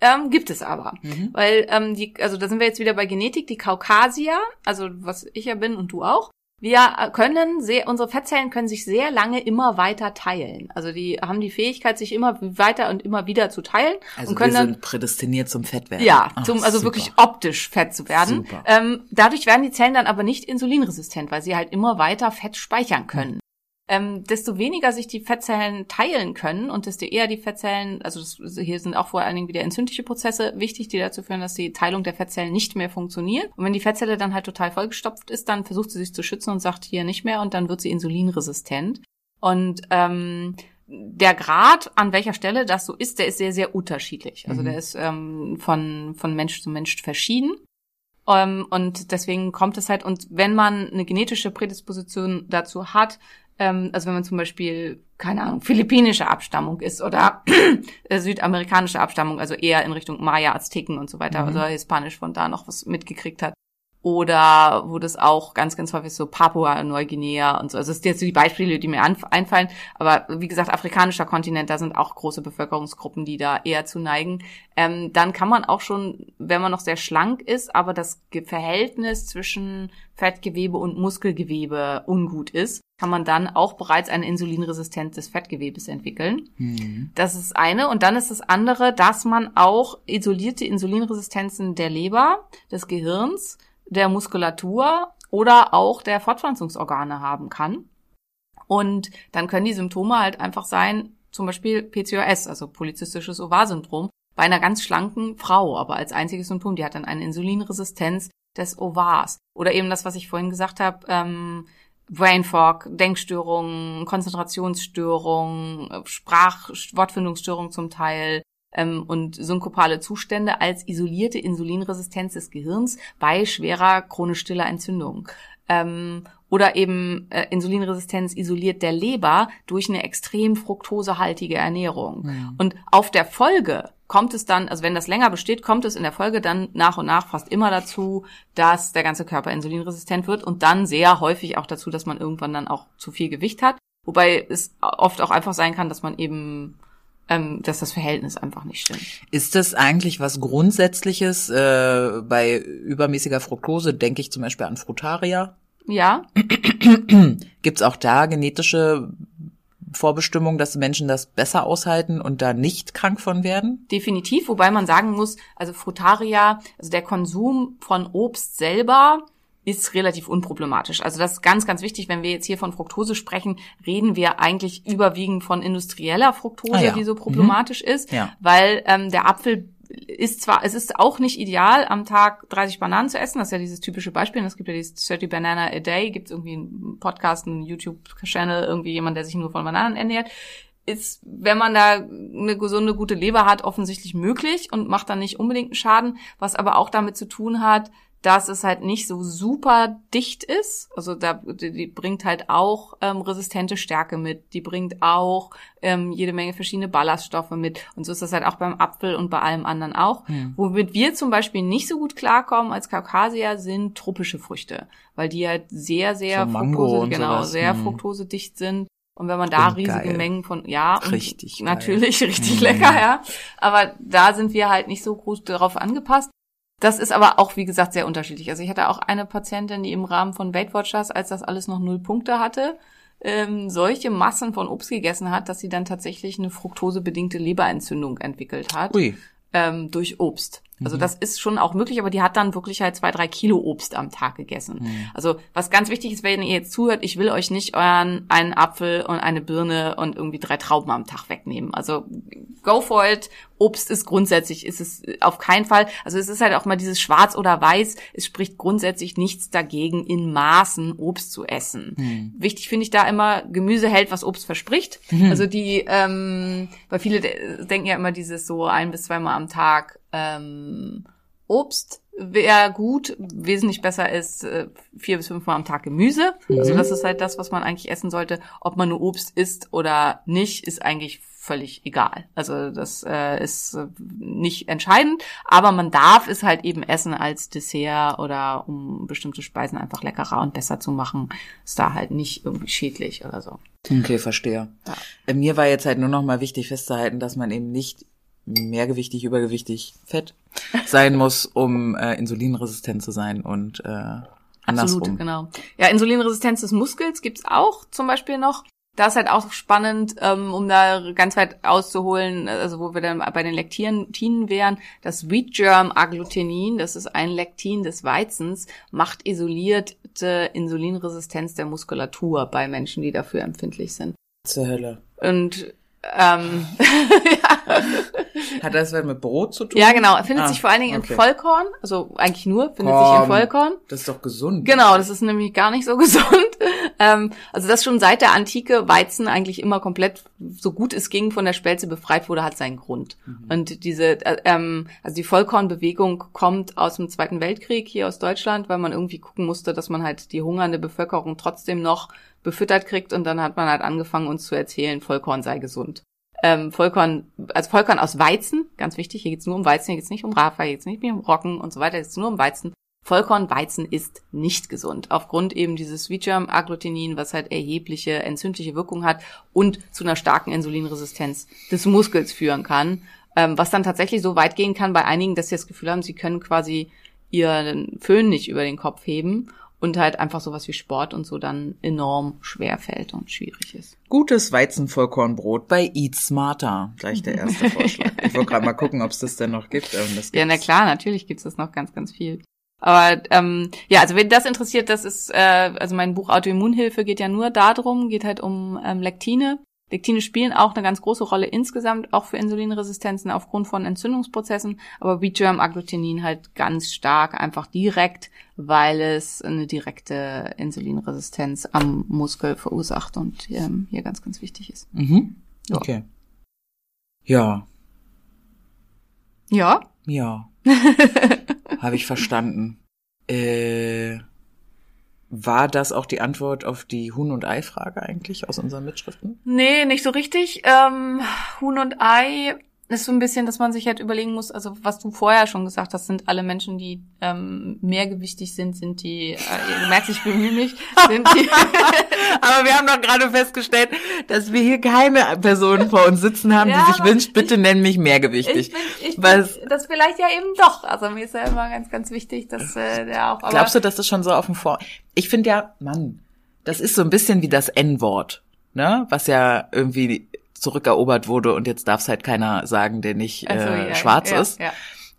ähm, gibt es aber. Mhm. Weil, ähm, die, also da sind wir jetzt wieder bei Genetik, die Kaukasier, also was ich ja bin und du auch, wir äh, können sehr, unsere Fettzellen können sich sehr lange immer weiter teilen. Also die haben die Fähigkeit, sich immer weiter und immer wieder zu teilen also und können wir dann sind prädestiniert zum Fettwerden. ja, Ach, zum, also super. wirklich optisch fett zu werden. Super. Ähm, dadurch werden die Zellen dann aber nicht insulinresistent, weil sie halt immer weiter Fett speichern können. Ähm, desto weniger sich die Fettzellen teilen können und desto eher die Fettzellen, also das, hier sind auch vor allen Dingen wieder entzündliche Prozesse wichtig, die dazu führen, dass die Teilung der Fettzellen nicht mehr funktioniert. Und wenn die Fettzelle dann halt total vollgestopft ist, dann versucht sie sich zu schützen und sagt hier nicht mehr und dann wird sie insulinresistent. Und ähm, der Grad, an welcher Stelle das so ist, der ist sehr, sehr unterschiedlich. Also Mhm. der ist ähm, von, von Mensch zu Mensch verschieden. Ähm, und deswegen kommt es halt, und wenn man eine genetische Prädisposition dazu hat, ähm, also wenn man zum Beispiel, keine Ahnung, philippinische Abstammung ist oder <clears throat> äh, südamerikanische Abstammung, also eher in Richtung Maya, Azteken und so weiter, Mhm. also hispanisch von da noch was mitgekriegt hat. Oder wo das auch ganz, ganz häufig so Papua-Neuguinea und so. Also das sind jetzt so die Beispiele, die mir einfallen. Aber wie gesagt, afrikanischer Kontinent, da sind auch große Bevölkerungsgruppen, die da eher zu neigen. Ähm, dann kann man auch schon, wenn man noch sehr schlank ist, aber das Verhältnis zwischen Fettgewebe und Muskelgewebe ungut ist, kann man dann auch bereits eine Insulinresistenz des Fettgewebes entwickeln. Mhm. Das ist eine. Und dann ist das andere, dass man auch isolierte Insulinresistenzen der Leber, des Gehirns, der Muskulatur oder auch der Fortpflanzungsorgane haben kann. Und dann können die Symptome halt einfach sein, zum Beispiel PCOS, also polyzystisches Ovarsyndrom, bei einer ganz schlanken Frau, aber als einziges Symptom, die hat dann eine Insulinresistenz des Ovars. Oder eben das, was ich vorhin gesagt habe, ähm, Brain Fog, Denkstörungen, Konzentrationsstörungen, Sprach-, Wortfindungsstörungen zum Teil ähm, und synkopale Zustände als isolierte Insulinresistenz des Gehirns bei schwerer chronisch stiller Entzündung. Ähm, oder eben äh, Insulinresistenz isoliert der Leber durch eine extrem fruktosehaltige Ernährung. Mhm. Und auf der Folge kommt es dann, also wenn das länger besteht, kommt es in der Folge dann nach und nach fast immer dazu, dass der ganze Körper insulinresistent wird und dann sehr häufig auch dazu, dass man irgendwann dann auch zu viel Gewicht hat. Wobei es oft auch einfach sein kann, dass man eben, ähm, dass das Verhältnis einfach nicht stimmt. Ist das eigentlich was Grundsätzliches äh, bei übermäßiger Fructose? Denke ich zum Beispiel an Frutaria. Ja, <clears throat> Gibt es auch da genetische Vorbestimmungen, dass Menschen das besser aushalten und da nicht krank von werden? definitiv, wobei man sagen muss, also Frutaria, also der Konsum von Obst selber ist relativ unproblematisch. Also das ist ganz, ganz wichtig. Wenn wir jetzt hier von Fructose sprechen, reden wir eigentlich überwiegend von industrieller Fructose, Ah ja. die so Mhm. problematisch ist, Ja. weil ähm, der Apfel ist zwar, es ist auch nicht ideal, am Tag 30 Bananen zu essen. Das ist ja dieses typische Beispiel. Es gibt ja dieses 30 Banana a Day, gibt es irgendwie einen Podcast, einen YouTube-Channel, irgendwie jemand, der sich nur von Bananen ernährt. ist, wenn man da eine gesunde, gute Leber hat, offensichtlich möglich und macht dann nicht unbedingt einen Schaden, was aber auch damit zu tun hat, dass es halt nicht so super dicht ist. Also da die, die bringt halt auch ähm, resistente Stärke mit. Die bringt auch ähm, jede Menge verschiedene Ballaststoffe mit. Und so ist das halt auch beim Apfel und bei allem anderen auch. Hm. Womit wir zum Beispiel nicht so gut klarkommen als Kaukasier sind tropische Früchte, weil die halt sehr, sehr So und genau, sowas. sehr Hm. fruktosedicht sind. Und wenn man da Und riesige geil. Mengen von, ja, Richtig geil. natürlich <laughs> richtig Mhm. lecker, ja. Aber da sind wir halt nicht so groß darauf angepasst. Das ist aber auch, wie gesagt, sehr unterschiedlich. Also ich hatte auch eine Patientin, die im Rahmen von Weight Watchers, als das alles noch null Punkte hatte, ähm, solche Massen von Obst gegessen hat, dass sie dann tatsächlich eine fruktosebedingte Leberentzündung entwickelt hat Ui. ähm, durch Obst. Also das ist schon auch möglich, aber die hat dann wirklich halt zwei, drei Kilo Obst am Tag gegessen. Also was ganz wichtig ist, wenn ihr jetzt zuhört, ich will euch nicht euren einen Apfel und eine Birne und irgendwie drei Trauben am Tag wegnehmen. Also go for it. Obst ist grundsätzlich, ist es auf keinen Fall. Also es ist halt auch mal dieses Schwarz oder Weiß. Es spricht grundsätzlich nichts dagegen, in Maßen Obst zu essen. Wichtig finde ich da immer, Gemüse hält, was Obst verspricht. Also die, ähm, weil viele de- denken ja immer dieses so ein bis zweimal am Tag ähm, Obst wäre gut, wesentlich besser ist äh, vier bis fünfmal am Tag Gemüse. Also das ist halt das, was man eigentlich essen sollte. Ob man nur Obst isst oder nicht, ist eigentlich völlig egal. Also das äh, ist äh, nicht entscheidend, aber man darf es halt eben essen als Dessert oder um bestimmte Speisen einfach leckerer und besser zu machen. Ist da halt nicht irgendwie schädlich oder so. Okay, verstehe. Ja. Äh, Mir war jetzt halt nur noch mal wichtig festzuhalten, dass man eben nicht mehrgewichtig, übergewichtig, fett sein muss, um äh, insulinresistent zu sein und äh, andersrum. Absolut, genau. Ja, Insulinresistenz des Muskels gibt's auch zum Beispiel noch. Da ist halt auch spannend, ähm, um da ganz weit auszuholen, also wo wir dann bei den Lektinen wären, das Wheat Germ Agglutinin, das ist ein Lektin des Weizens, macht isolierte Insulinresistenz der Muskulatur bei Menschen, die dafür empfindlich sind. Zur Hölle. Und ähm, <laughs> Hat das was mit Brot zu tun? ja, genau, findet Ah, sich vor allen Dingen okay. in Vollkorn, also eigentlich nur, findet sich in Vollkorn. Das ist doch gesund. Genau, das ist nämlich gar nicht so <laughs> gesund. Ähm, also dass schon seit der Antike Weizen eigentlich immer komplett, so gut es ging, von der Spelze befreit wurde, hat seinen Grund. Und diese, äh, ähm, also die Vollkornbewegung kommt aus dem Zweiten Weltkrieg hier aus Deutschland, weil man irgendwie gucken musste, dass man halt die hungernde Bevölkerung trotzdem noch befüttert kriegt und dann hat man halt angefangen, uns zu erzählen, Vollkorn sei gesund. Ähm, Vollkorn, also Vollkorn aus Weizen, ganz wichtig, hier geht's nur um Weizen, hier geht's nicht um Rafa, hier geht's nicht mehr um Roggen und so weiter, hier geht's nur um Weizen. Vollkornweizen ist nicht gesund, aufgrund eben dieses Vigerm-Agglutinin, was halt erhebliche entzündliche Wirkung hat und zu einer starken Insulinresistenz des Muskels führen kann, ähm, was dann tatsächlich so weit gehen kann bei einigen, dass sie das Gefühl haben, sie können quasi ihren Föhn nicht über den Kopf heben und halt einfach sowas wie Sport und so dann enorm schwer fällt und schwierig ist. Gutes Weizenvollkornbrot bei Eat Smarter. Gleich der erste Vorschlag. <laughs> Ich wollte gerade mal gucken, ob es das denn noch gibt. Ähm, Ja, na klar, natürlich gibt's das noch ganz, ganz viel. Aber ähm, ja, also wenn das interessiert, das ist, äh, also mein Buch Autoimmunhilfe geht ja nur darum, geht halt um ähm, Lektine. Lektine spielen auch eine ganz große Rolle insgesamt, auch für Insulinresistenzen aufgrund von Entzündungsprozessen, aber Germ Agglutinin halt ganz stark, einfach direkt, weil es eine direkte Insulinresistenz am Muskel verursacht und ähm, hier ganz, ganz wichtig ist. Mhm. Ja. Okay. Ja, Ja, ja. <laughs> Habe ich verstanden. Äh, war das auch die Antwort auf die Huhn- und Ei-Frage eigentlich aus unseren Mitschriften? Nee, nicht so richtig. Ähm, Huhn und Ei ist so ein bisschen, dass man sich halt überlegen muss, also was du vorher schon gesagt hast, sind alle Menschen, die ähm, mehrgewichtig sind, sind die, äh, du merkst, ich bemühe mich, sind die, <laughs> Aber wir haben doch gerade festgestellt, dass wir hier keine Person vor uns sitzen haben, Ja, die sich wünscht, bitte nenn mich mehrgewichtig. ich bin, ich Was- bin, das vielleicht ja eben doch. Also mir ist ja immer ganz, ganz wichtig, dass äh, der auch, aber Glaubst du, dass das schon so auf dem Vor... Ich finde ja, Mann, das ist so ein bisschen wie das N-Wort, ne? Was ja irgendwie zurückerobert wurde und jetzt darf es halt keiner sagen, der nicht Also, äh, ja, schwarz ja, ist. Ja.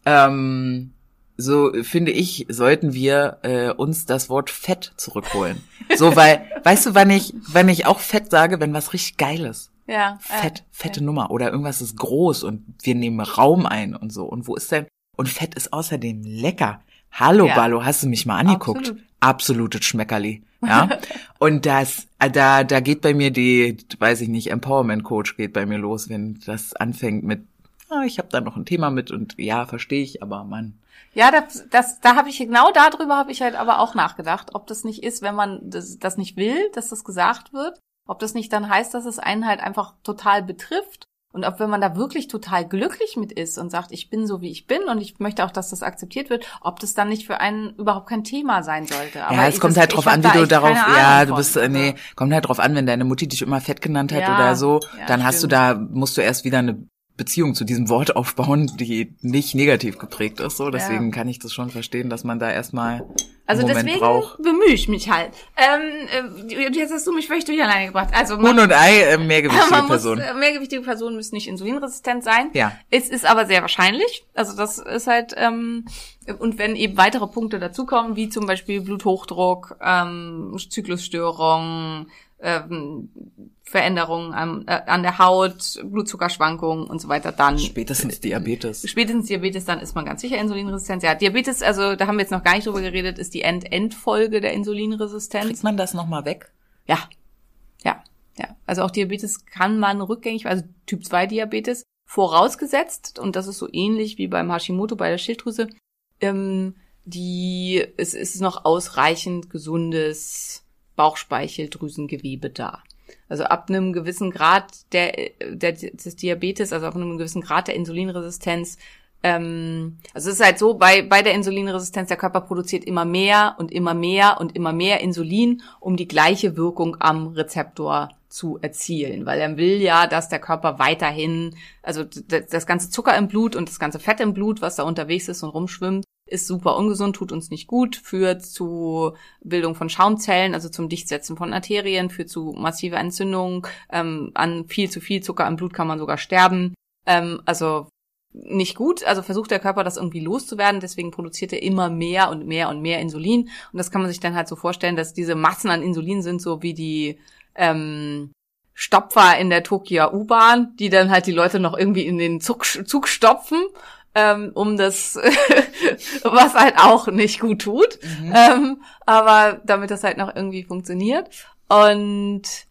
Ähm, so finde ich, sollten wir äh, uns das Wort Fett zurückholen. So, weil, <laughs> weißt du, wann ich, wenn ich auch Fett sage, wenn was richtig geil ist. Ja, äh, Fett, fette Nummer. Oder irgendwas ist groß und wir nehmen Raum ein und so. Und wo ist denn? Und Fett ist außerdem lecker. Hallo, Ja. Ballo, hast du mich mal angeguckt? Absolut. Absolutes Schmeckerli. Ja. <laughs> Und das, äh, da, da geht bei mir die, weiß ich nicht, Empowerment Coach geht bei mir los, wenn das anfängt mit, ah, ich habe da noch ein Thema mit und ja, verstehe ich, aber man. Ja, das, das, da habe ich genau darüber habe ich halt aber auch nachgedacht, ob das nicht ist, wenn man das, das nicht will, dass das gesagt wird, ob das nicht dann heißt, dass es einen halt einfach total betrifft und ob wenn man da wirklich total glücklich mit ist und sagt, ich bin so wie ich bin und ich möchte auch, dass das akzeptiert wird, ob das dann nicht für einen überhaupt kein Thema sein sollte. Aber ja, es kommt halt drauf an, wie du darauf, ja, du bist, äh, nee, kommt halt drauf an, wenn deine Mutti dich immer fett genannt hat ja, oder so, ja, dann hast du da, musst du erst wieder eine Beziehung zu diesem Wort aufbauen, die nicht negativ geprägt ist. So, deswegen ja. kann ich das schon verstehen, dass man da erstmal also Moment deswegen braucht. bemühe ich mich halt. Ähm, äh, jetzt hast du mich völlig durcheinander gebracht. Also man, Huhn und Ei, äh, mehrgewichtige <laughs> Personen. Äh, mehrgewichtige Personen müssen nicht insulinresistent sein. Ja. Es ist aber sehr wahrscheinlich. Also das ist halt ähm, und wenn eben weitere Punkte dazukommen, wie zum Beispiel Bluthochdruck, ähm, Zyklusstörungen, ähm, Veränderungen an, äh, an der Haut, Blutzuckerschwankungen und so weiter, dann spätestens Diabetes. Spätestens Diabetes, dann ist man ganz sicher Insulinresistenz. Ja, Diabetes, also da haben wir jetzt noch gar nicht drüber geredet, ist die End-Endfolge der Insulinresistenz. Kriegt man das nochmal weg? Ja, ja, ja. Also auch Diabetes kann man rückgängig, also Typ 2 Diabetes, vorausgesetzt, und das ist so ähnlich wie beim Hashimoto bei der Schilddrüse, ähm, die, es ist noch ausreichend gesundes Bauchspeicheldrüsengewebe da. Also ab einem gewissen Grad der, der, des Diabetes, also ab einem gewissen Grad der Insulinresistenz, ähm, also es ist halt so, bei, bei der Insulinresistenz, der Körper produziert immer mehr und immer mehr und immer mehr Insulin, um die gleiche Wirkung am Rezeptor zu erzielen, weil er will ja, dass der Körper weiterhin, also das ganze Zucker im Blut und das ganze Fett im Blut, was da unterwegs ist und rumschwimmt, ist super ungesund, tut uns nicht gut, führt zu Bildung von Schaumzellen, also zum Dichtsetzen von Arterien, führt zu massiver Entzündung, ähm, an viel zu viel Zucker im Blut kann man sogar sterben. Ähm, also nicht gut, also versucht der Körper das irgendwie loszuwerden, deswegen produziert er immer mehr und mehr und mehr Insulin. Und das kann man sich dann halt so vorstellen, dass diese Massen an Insulin sind so wie die ähm, Stopfer in der Tokio U-Bahn, die dann halt die Leute noch irgendwie in den Zug, Zug stopfen ähm, um das, <laughs> was halt auch nicht gut tut. Mhm. Ähm, aber damit das halt noch irgendwie funktioniert. Und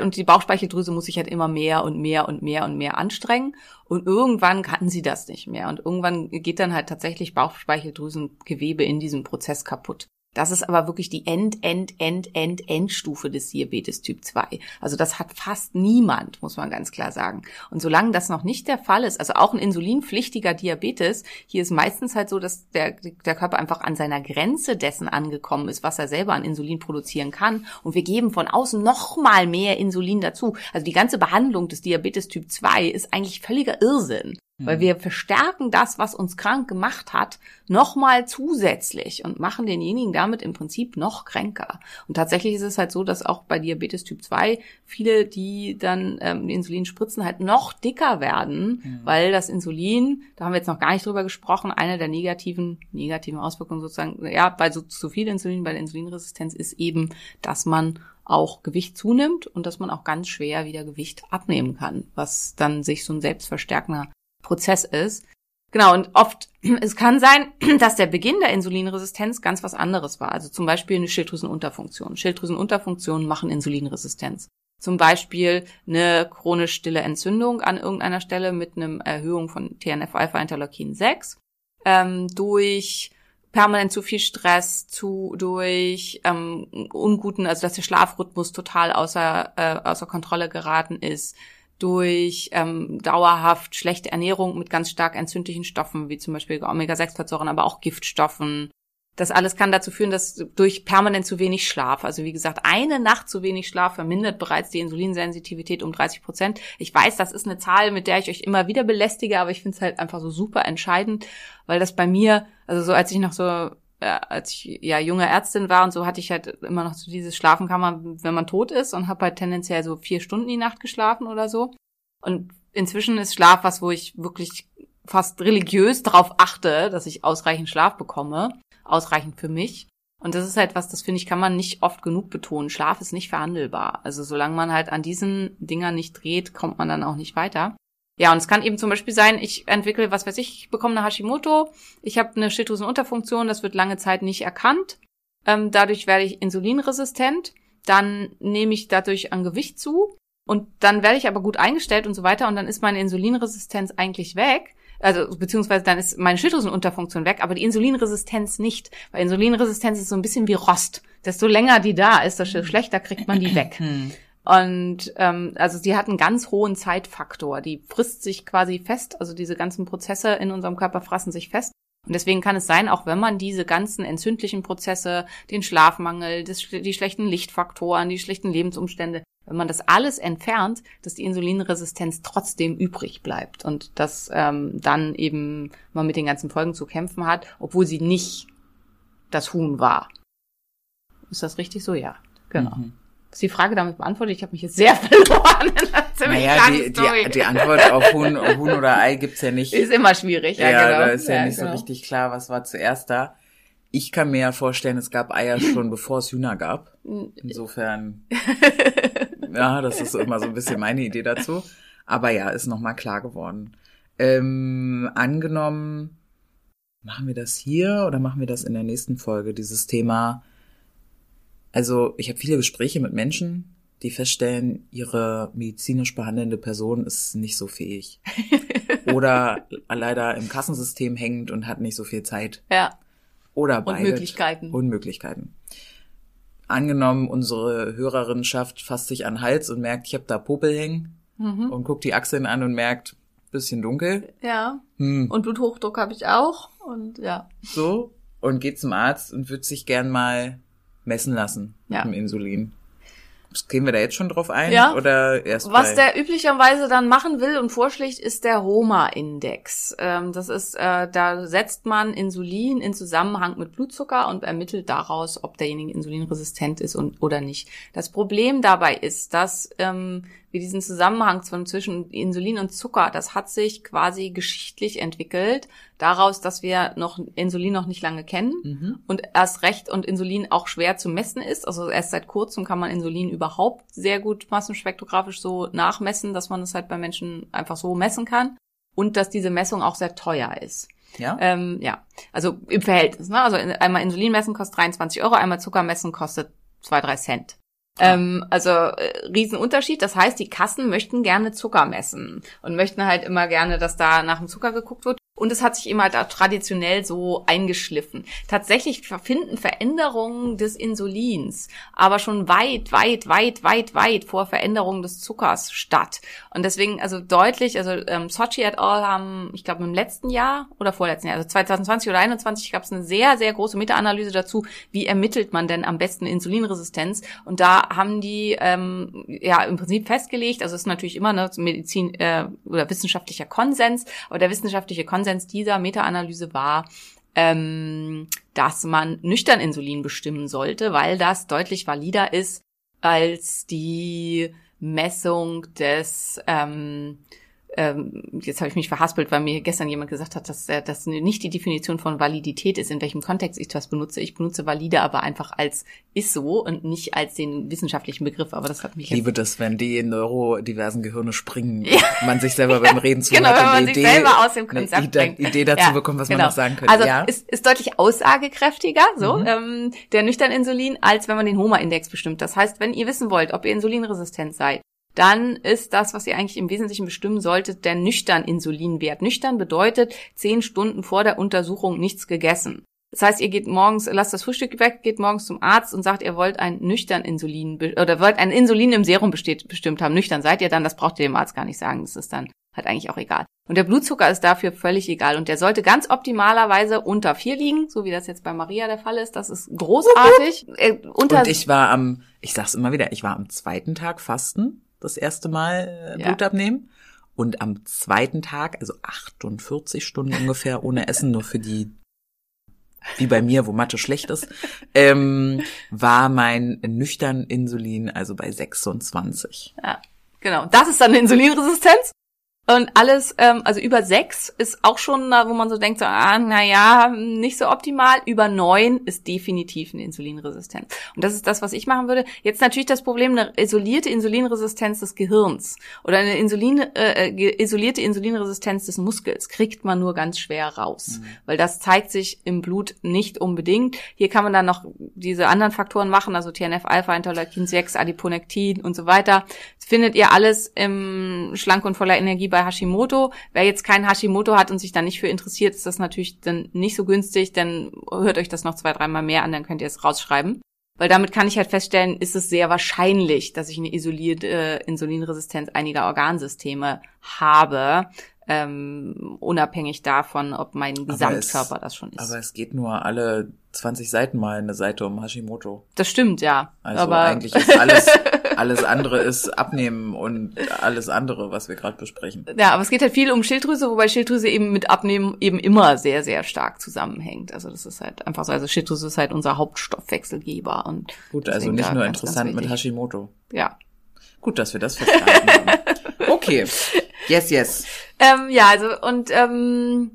und die Bauchspeicheldrüse muss sich halt immer mehr und mehr und mehr und mehr anstrengen. Und irgendwann kann sie das nicht mehr. Und irgendwann geht dann halt tatsächlich Bauchspeicheldrüsengewebe in diesem Prozess kaputt. Das ist aber wirklich die End, End, End, End, Endstufe des Diabetes Typ 2. Also das hat fast niemand, muss man ganz klar sagen. Und solange das noch nicht der Fall ist, also auch ein insulinpflichtiger Diabetes, hier ist meistens halt so, dass der, der Körper einfach an seiner Grenze dessen angekommen ist, was er selber an Insulin produzieren kann. Und wir geben von außen noch mal mehr Insulin dazu. Also die ganze Behandlung des Diabetes Typ 2 ist eigentlich völliger Irrsinn. Weil mhm. wir verstärken das, was uns krank gemacht hat, nochmal zusätzlich und machen denjenigen damit im Prinzip noch kränker. Und tatsächlich ist es halt so, dass auch bei Diabetes Typ 2 viele, die dann ähm, Insulin spritzen, halt noch dicker werden, mhm. weil das Insulin, da haben wir jetzt noch gar nicht drüber gesprochen, eine der negativen, negativen Auswirkungen sozusagen, ja, bei so zu viel Insulin, bei der Insulinresistenz ist eben, dass man auch Gewicht zunimmt und dass man auch ganz schwer wieder Gewicht abnehmen kann, was dann sich so ein selbstverstärkender Prozess ist. Genau, und oft, <clears throat> es kann sein, <clears throat> dass der Beginn der Insulinresistenz ganz was anderes war. Also zum Beispiel eine Schilddrüsenunterfunktion. Schilddrüsenunterfunktionen machen Insulinresistenz. Zum Beispiel eine chronisch stille Entzündung an irgendeiner Stelle mit einer Erhöhung von TNF-Alpha-Interleukin 6 ähm, durch permanent zu viel Stress, zu durch ähm, unguten, also dass der Schlafrhythmus total außer äh, außer Kontrolle geraten ist, durch ähm, dauerhaft schlechte Ernährung mit ganz stark entzündlichen Stoffen, wie zum Beispiel Omega-6-Fettsäuren, aber auch Giftstoffen. Das alles kann dazu führen, dass durch permanent zu wenig Schlaf, also wie gesagt, eine Nacht zu wenig Schlaf vermindert bereits die Insulinsensitivität um 30 Prozent. Ich weiß, das ist eine Zahl, mit der ich euch immer wieder belästige, aber ich finde es halt einfach so super entscheidend, weil das bei mir, also so als ich noch so äh, als ich ja junge Ärztin war und so, hatte ich halt immer noch so dieses Schlafen kann man, wenn man tot ist und habe halt tendenziell so vier Stunden die Nacht geschlafen oder so. Und inzwischen ist Schlaf was, wo ich wirklich fast religiös darauf achte, dass ich ausreichend Schlaf bekomme. Ausreichend für mich. Und das ist halt was, das finde ich, kann man nicht oft genug betonen. Schlaf ist nicht verhandelbar. Also solange man halt an diesen Dingern nicht dreht, kommt man dann auch nicht weiter. Ja, und es kann eben zum Beispiel sein, ich entwickle, was weiß ich, ich bekomme eine Hashimoto, ich habe eine Schilddrüsenunterfunktion, das wird lange Zeit nicht erkannt. Ähm, dadurch werde ich insulinresistent. Dann nehme ich dadurch an Gewicht zu. Und dann werde ich aber gut eingestellt und so weiter. Und dann ist meine Insulinresistenz eigentlich weg. Also, beziehungsweise dann ist meine Schilddrüsenunterfunktion weg, aber die Insulinresistenz nicht. Weil Insulinresistenz ist so ein bisschen wie Rost. Desto länger die da ist, desto schlechter kriegt man die <clears throat> weg. Und ähm, also die hat einen ganz hohen Zeitfaktor. Die frisst sich quasi fest, also diese ganzen Prozesse in unserem Körper frassen sich fest. Und deswegen kann es sein, auch wenn man diese ganzen entzündlichen Prozesse, den Schlafmangel, das, die schlechten Lichtfaktoren, die schlechten Lebensumstände, wenn man das alles entfernt, dass die Insulinresistenz trotzdem übrig bleibt und dass ähm, dann eben man mit den ganzen Folgen zu kämpfen hat, obwohl sie nicht das Huhn war. Ist das richtig so? Ja, genau. Mhm. Ist die Frage damit beantwortet? Ich habe mich jetzt sehr <laughs> verloren. in einer ziemlich Naja, die, die, die Antwort auf Huhn, Huhn oder Ei gibt's ja nicht. ist immer schwierig. Ja, ja, genau. da ist ja, nicht genau. so richtig klar, was war zuerst da. Ich kann mir ja vorstellen, es gab Eier schon, bevor es Hühner gab. Insofern, <laughs> ja, das ist immer so ein bisschen meine Idee dazu. Aber ja, ist nochmal klar geworden. Ähm, angenommen, machen wir das hier oder machen wir das in der nächsten Folge, dieses Thema? Also, ich habe viele Gespräche mit Menschen, die feststellen, ihre medizinisch behandelnde Person ist nicht so fähig. <laughs> Oder leider im Kassensystem hängt und hat nicht so viel Zeit. Ja. Oder beides. Möglichkeiten. Und Möglichkeiten. Angenommen, unsere Hörerinnenschaft fasst sich an den Hals und merkt, ich habe da Popel hängen Mhm. und guckt die Achseln an und merkt, bisschen dunkel. Ja. Hm, Und Bluthochdruck habe ich auch. Und ja. so. Und geht zum Arzt und wird sich gern mal messen lassen Ja. mit dem Insulin. Gehen wir da jetzt schon drauf ein? Ja. Oder erst Was bei- der üblicherweise dann machen will und vorschlägt, ist der Roma-Index. Ähm, das ist, äh, da setzt man Insulin in Zusammenhang mit Blutzucker und ermittelt daraus, ob derjenige insulinresistent ist und, oder nicht. Das Problem dabei ist, dass wir diesen Zusammenhang zwischen Insulin und Zucker, das hat sich quasi geschichtlich entwickelt, daraus, dass wir noch Insulin noch nicht lange kennen Mhm. und erst recht und Insulin auch schwer zu messen ist. Also erst seit kurzem kann man Insulin überhaupt sehr gut massenspektrografisch so nachmessen, dass man es halt bei Menschen einfach so messen kann. Und dass diese Messung auch sehr teuer ist. Ja? Ähm, ja, also im Verhältnis. Ne? Also in- einmal Insulin messen kostet 23 Euro, einmal Zucker messen kostet 2, 3 Cent. Ähm, also äh, Riesenunterschied. Das heißt, die Kassen möchten gerne Zucker messen und möchten halt immer gerne, dass da nach dem Zucker geguckt wird. Und es hat sich immer da traditionell so eingeschliffen. Tatsächlich finden Veränderungen des Insulins aber schon weit, weit, weit, weit, weit vor Veränderungen des Zuckers statt. Und deswegen, also deutlich, also ähm, Sochi et al. haben, ich glaube im letzten Jahr oder vorletzten Jahr, also 2020 oder 2021 gab es eine sehr, sehr große Meta-Analyse dazu, wie ermittelt man denn am besten Insulinresistenz. Und da haben die ähm, ja im Prinzip festgelegt, also es ist natürlich immer eine Medizin äh, oder wissenschaftlicher Konsens, aber der wissenschaftliche Konsens dieser Meta-Analyse war, ähm, dass man nüchtern Insulin bestimmen sollte, weil das deutlich valider ist als die Messung des ähm, ähm, jetzt habe ich mich verhaspelt, weil mir gestern jemand gesagt hat, dass äh, das nicht die Definition von Validität ist, in welchem Kontext ich das benutze. Ich benutze valide aber einfach als ist so und nicht als den wissenschaftlichen Begriff. Aber das hat mich Ich liebe das, wenn die neurodiversen Gehirne springen, <laughs> man sich selber beim Reden <laughs> zuhört Genau, wenn man sich Idee, selber aus dem eine Konzept Ide bringt. Idee dazu Ja, bekommt, was genau. man noch sagen könnte. Also ja? ist, ist deutlich aussagekräftiger, so, Mhm. ähm, der nüchtern Insulin, als wenn man den HOMA-Index bestimmt. Das heißt, wenn ihr wissen wollt, ob ihr insulinresistent seid, dann ist das, was ihr eigentlich im Wesentlichen bestimmen solltet, der nüchtern Insulinwert. Nüchtern bedeutet zehn Stunden vor der Untersuchung nichts gegessen. Das heißt, ihr geht morgens, lasst das Frühstück weg, geht morgens zum Arzt und sagt, ihr wollt ein nüchtern Insulin oder wollt ein Insulin im Serum besteht, bestimmt haben. Nüchtern seid ihr dann, das braucht ihr dem Arzt gar nicht sagen. Das ist dann halt eigentlich auch egal. Und der Blutzucker ist dafür völlig egal. Und der sollte ganz optimalerweise unter vier liegen, so wie das jetzt bei Maria der Fall ist. Das ist großartig. Äh, unter Und ich war am, ich sag's immer wieder, ich war am zweiten Tag Fasten, das erste Mal äh, Ja. Blut abnehmen. Und am zweiten Tag, also 48 Stunden ungefähr ohne Essen, nur für die, wie bei mir, wo Mathe schlecht ist, ähm, war mein nüchtern Insulin also bei 26. Ja, genau. Das ist dann eine Insulinresistenz. Und alles, ähm, also über sechs ist auch schon, wo man so denkt, so, ah, naja, nicht so optimal. Über neun ist definitiv eine Insulinresistenz. Und das ist das, was ich machen würde. Jetzt natürlich das Problem, eine isolierte Insulinresistenz des Gehirns oder eine Insulin, äh, äh isolierte Insulinresistenz des Muskels kriegt man nur ganz schwer raus, mhm. weil das zeigt sich im Blut nicht unbedingt. Hier kann man dann noch diese anderen Faktoren machen, also TNF-Alpha, Interleukin 6, Adiponektin und so weiter. Das findet ihr alles im Schlank und voller Energie bei Hashimoto. Wer jetzt kein Hashimoto hat und sich da nicht für interessiert, ist das natürlich dann nicht so günstig, dann hört euch das noch zwei, dreimal mehr an, dann könnt ihr es rausschreiben. Weil damit kann ich halt feststellen, ist es sehr wahrscheinlich, dass ich eine isolierte äh, Insulinresistenz einiger Organsysteme habe, ähm, unabhängig davon, ob mein Gesamtkörper es, das schon ist. Aber es geht nur alle 20 Seiten mal eine Seite um Hashimoto. Das stimmt, ja. Also aber eigentlich ist alles, <laughs> alles andere ist Abnehmen und alles andere, was wir gerade besprechen. Ja, aber es geht halt viel um Schilddrüse, wobei Schilddrüse eben mit Abnehmen eben immer sehr, sehr stark zusammenhängt. Also das ist halt einfach so. Also Schilddrüse ist halt unser Hauptstoffwechselgeber und gut, also nicht nur ganz, interessant ganz mit Hashimoto. Ja. Gut, dass wir das verstanden haben. <laughs> Okay. Yes, yes. Ähm, ja, also und ähm,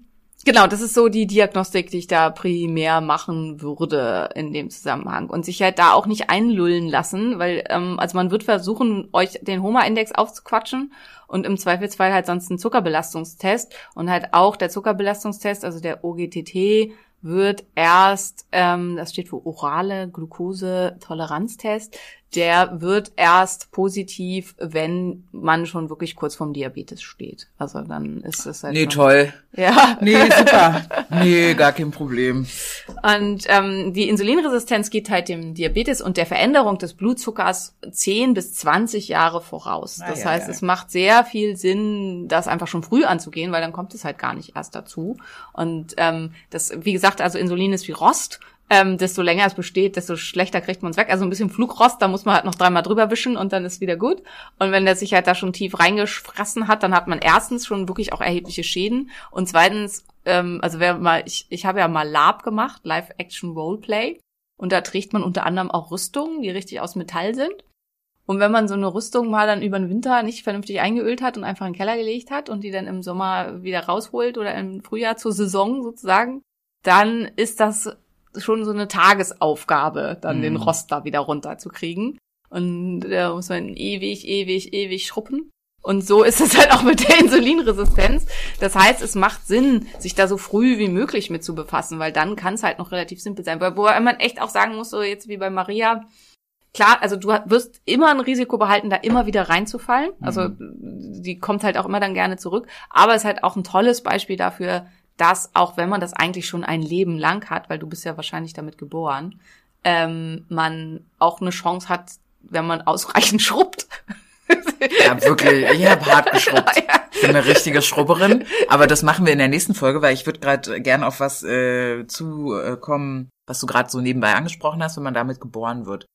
Genau, das ist so die Diagnostik, die ich da primär machen würde in dem Zusammenhang und sich halt da auch nicht einlullen lassen, weil ähm, also man wird versuchen, euch den Homa-Index aufzuquatschen und im Zweifelsfall halt sonst einen Zuckerbelastungstest und halt auch der Zuckerbelastungstest, also der OGTT, wird erst, ähm, das steht für orale Glucose-Toleranztest, der wird erst positiv, wenn man schon wirklich kurz vorm Diabetes steht. Also dann ist es halt. Nee, toll. Ja. <laughs> Nee, super. nee, gar kein Problem. Und ähm, die Insulinresistenz geht halt dem Diabetes und der Veränderung des Blutzuckers 10 bis 20 Jahre voraus. Das ah, heißt, ja. es macht sehr viel Sinn, das einfach schon früh anzugehen, weil dann kommt es halt gar nicht erst dazu. Und ähm, das, wie gesagt, also Insulin ist wie Rost ähm, desto länger es besteht, desto schlechter kriegt man es weg. Also ein bisschen Flugrost, da muss man halt noch dreimal drüber wischen und dann ist wieder gut. Und wenn der sich halt da schon tief reingefressen hat, dann hat man erstens schon wirklich auch erhebliche Schäden und zweitens, ähm, also wer mal, ich, ich habe ja mal Lab gemacht, Live Action Roleplay, und da trägt man unter anderem auch Rüstungen, die richtig aus Metall sind. Und wenn man so eine Rüstung mal dann über den Winter nicht vernünftig eingeölt hat und einfach in den Keller gelegt hat und die dann im Sommer wieder rausholt oder im Frühjahr zur Saison sozusagen, dann ist das schon so eine Tagesaufgabe, dann mhm. den Rost da wieder runterzukriegen. Und da muss man ewig, ewig, ewig schruppen. Und so ist es halt auch mit der <laughs> Insulinresistenz. Das heißt, es macht Sinn, sich da so früh wie möglich mit zu befassen, weil dann kann es halt noch relativ simpel sein. Wo man echt auch sagen muss, so jetzt wie bei Maria, klar, also du wirst immer ein Risiko behalten, da immer wieder reinzufallen. Also mhm. die kommt halt auch immer dann gerne zurück. Aber es ist halt auch ein tolles Beispiel dafür, dass auch wenn man das eigentlich schon ein Leben lang hat, weil du bist ja wahrscheinlich damit geboren, ähm, man auch eine Chance hat, wenn man ausreichend <laughs> schrubbt. Ja, wirklich. Ich habe hart geschrubbt. <laughs> Ich bin eine richtige Schrubberin. Aber das machen wir in der nächsten Folge, weil ich würde gerade gern auf was äh, zukommen, äh, was du gerade so nebenbei angesprochen hast, wenn man damit geboren wird.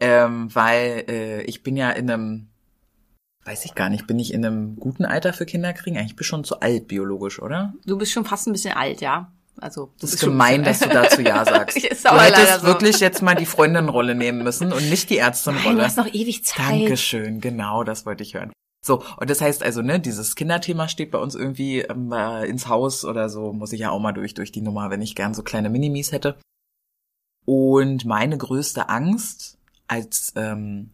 Ähm, weil äh, ich bin ja in einem Weiß ich gar nicht. Bin ich in einem guten Alter für Kinder kriegen? Eigentlich bist du schon zu alt biologisch, oder? Du bist schon fast ein bisschen alt, ja. Also das ist gemein, dass du dazu ja <laughs> sagst. ist du hättest so. wirklich jetzt mal die Freundin-Rolle nehmen müssen und nicht die Ärztin-Rolle. Du hast noch ewig Zeit. Dankeschön, genau, das wollte ich hören. So, und das heißt also, ne, dieses Kinderthema steht bei uns irgendwie ähm, äh, ins Haus oder so, muss ich ja auch mal durch, durch die Nummer, wenn ich gern so kleine Minimis hätte. Und meine größte Angst als ähm,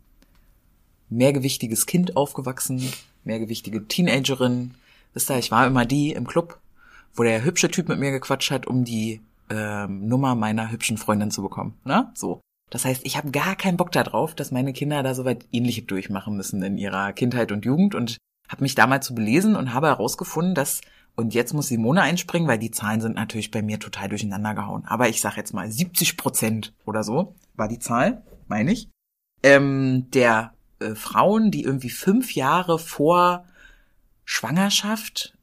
mehrgewichtiges Kind aufgewachsen, mehrgewichtige Teenagerin. Wisst ihr, ich war immer die im Club, wo der hübsche Typ mit mir gequatscht hat, um die ähm, Nummer meiner hübschen Freundin zu bekommen. Ne? So. Das heißt, ich habe gar keinen Bock darauf, dass meine Kinder da so weit ähnliche durchmachen müssen in ihrer Kindheit und Jugend und habe mich damals zu so belesen und habe herausgefunden, dass und jetzt muss Simone einspringen, weil die Zahlen sind natürlich bei mir total durcheinander gehauen. Aber ich sag jetzt mal 70 Prozent oder so war die Zahl, meine ich, ähm, der äh, Frauen, die irgendwie fünf Jahre vor Schwangerschaft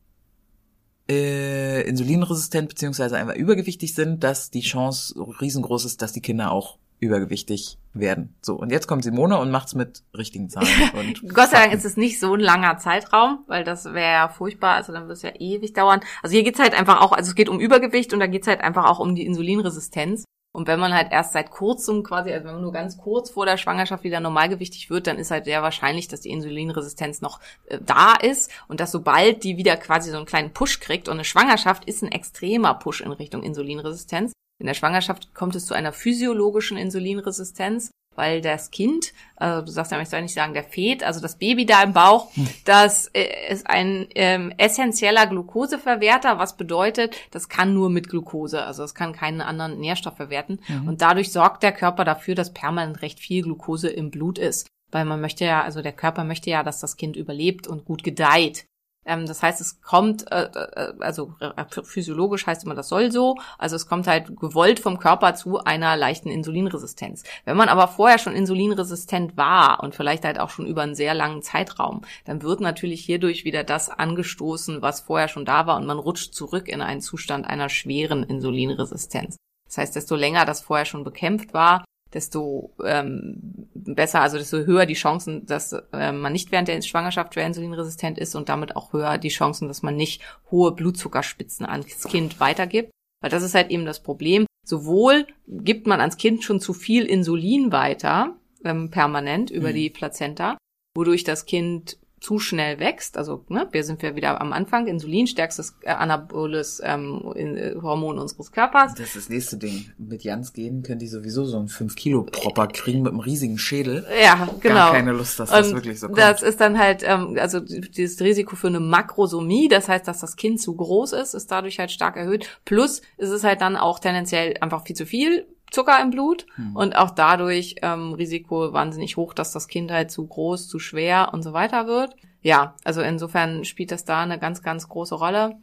äh, insulinresistent beziehungsweise einfach übergewichtig sind, dass die Chance riesengroß ist, dass die Kinder auch übergewichtig werden. So, und jetzt kommt Simone und macht's mit richtigen Zahlen. <laughs> Und Gott sei Dank ist es nicht so ein langer Zeitraum, weil das wäre ja furchtbar, also dann wird es ja ewig dauern. Also hier geht's halt einfach auch, also es geht um Übergewicht und da geht's halt einfach auch um die Insulinresistenz. Und wenn man halt erst seit kurzem quasi, also wenn man nur ganz kurz vor der Schwangerschaft wieder normalgewichtig wird, dann ist halt sehr wahrscheinlich, dass die Insulinresistenz noch äh, da ist und dass sobald die wieder quasi so einen kleinen Push kriegt und eine Schwangerschaft ist ein extremer Push in Richtung Insulinresistenz. In der Schwangerschaft kommt es zu einer physiologischen Insulinresistenz weil das Kind, also du sagst ja, ich soll nicht sagen, der Fet, also das Baby da im Bauch, das äh, ist ein ähm, essentieller Glukoseverwerter, was bedeutet, das kann nur mit Glucose, also es kann keinen anderen Nährstoff verwerten. Mhm. Und dadurch sorgt der Körper dafür, dass permanent recht viel Glucose im Blut ist. Weil man möchte ja, also der Körper möchte ja, dass das Kind überlebt und gut gedeiht. Ähm, das heißt, es kommt, äh, äh, also äh, physiologisch heißt immer, das soll so. Also es kommt halt gewollt vom Körper zu einer leichten Insulinresistenz. Wenn man aber vorher schon insulinresistent war und vielleicht halt auch schon über einen sehr langen Zeitraum, dann wird natürlich hierdurch wieder das angestoßen, was vorher schon da war und man rutscht zurück in einen Zustand einer schweren Insulinresistenz. Das heißt, desto länger das vorher schon bekämpft war, desto ähm, besser, also desto höher die Chancen, dass äh, man nicht während der Schwangerschaft insulinresistent ist und damit auch höher die Chancen, dass man nicht hohe Blutzuckerspitzen ans Kind weitergibt. Weil das ist halt eben das Problem. Sowohl gibt man ans Kind schon zu viel Insulin weiter, ähm, permanent über mhm. die Plazenta, wodurch das Kind zu schnell wächst, also ne, wir sind ja wieder am Anfang, Insulin, stärkstes äh, anaboles ähm, äh, Hormon unseres Körpers. Das ist das nächste Ding. Mit Jans gehen können die sowieso so einen 5 Kilo Propper kriegen mit einem riesigen Schädel. Ja, genau. Gar keine Lust, dass das wirklich so kommt. Das ist dann halt, ähm, also dieses Risiko für eine Makrosomie, das heißt, dass das Kind zu groß ist, ist dadurch halt stark erhöht. Plus ist es halt dann auch tendenziell einfach viel zu viel Zucker im Blut hm. und auch dadurch ähm, Risiko wahnsinnig hoch, dass das Kind halt zu groß, zu schwer und so weiter wird. Ja, also insofern spielt das da eine ganz, ganz große Rolle.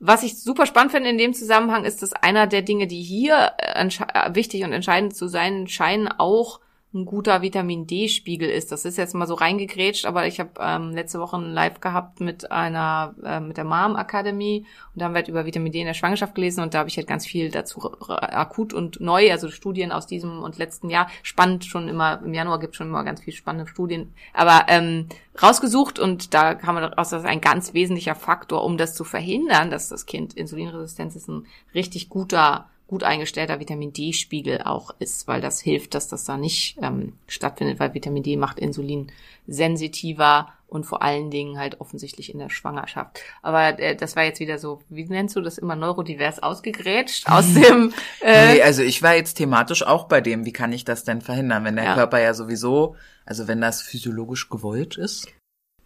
Was ich super spannend finde in dem Zusammenhang ist, dass einer der Dinge, die hier äh, wichtig und entscheidend zu sein scheinen, auch ein guter Vitamin D-Spiegel ist. Das ist jetzt mal so reingegrätscht, aber ich habe ähm, letzte Woche ein Live gehabt mit einer, äh, mit der Mom Akademie und da haben wir halt über Vitamin D in der Schwangerschaft gelesen und da habe ich halt ganz viel dazu akut und neu, also Studien aus diesem und letzten Jahr. Spannend schon immer, im Januar gibt schon immer ganz viel spannende Studien, aber ähm, rausgesucht und da kam man daraus, dass ein ganz wesentlicher Faktor, um das zu verhindern, dass das Kind Insulinresistenz ist, ein richtig guter gut eingestellter Vitamin D-Spiegel auch ist, weil das hilft, dass das da nicht ähm, stattfindet, weil Vitamin D macht Insulin sensitiver und vor allen Dingen halt offensichtlich in der Schwangerschaft. Aber äh, das war jetzt wieder so, wie nennst du das immer, neurodivers ausgegrätscht <laughs> aus dem... Äh nee, also ich war jetzt thematisch auch bei dem, wie kann ich das denn verhindern, wenn der ja. Körper ja sowieso, also wenn das physiologisch gewollt ist,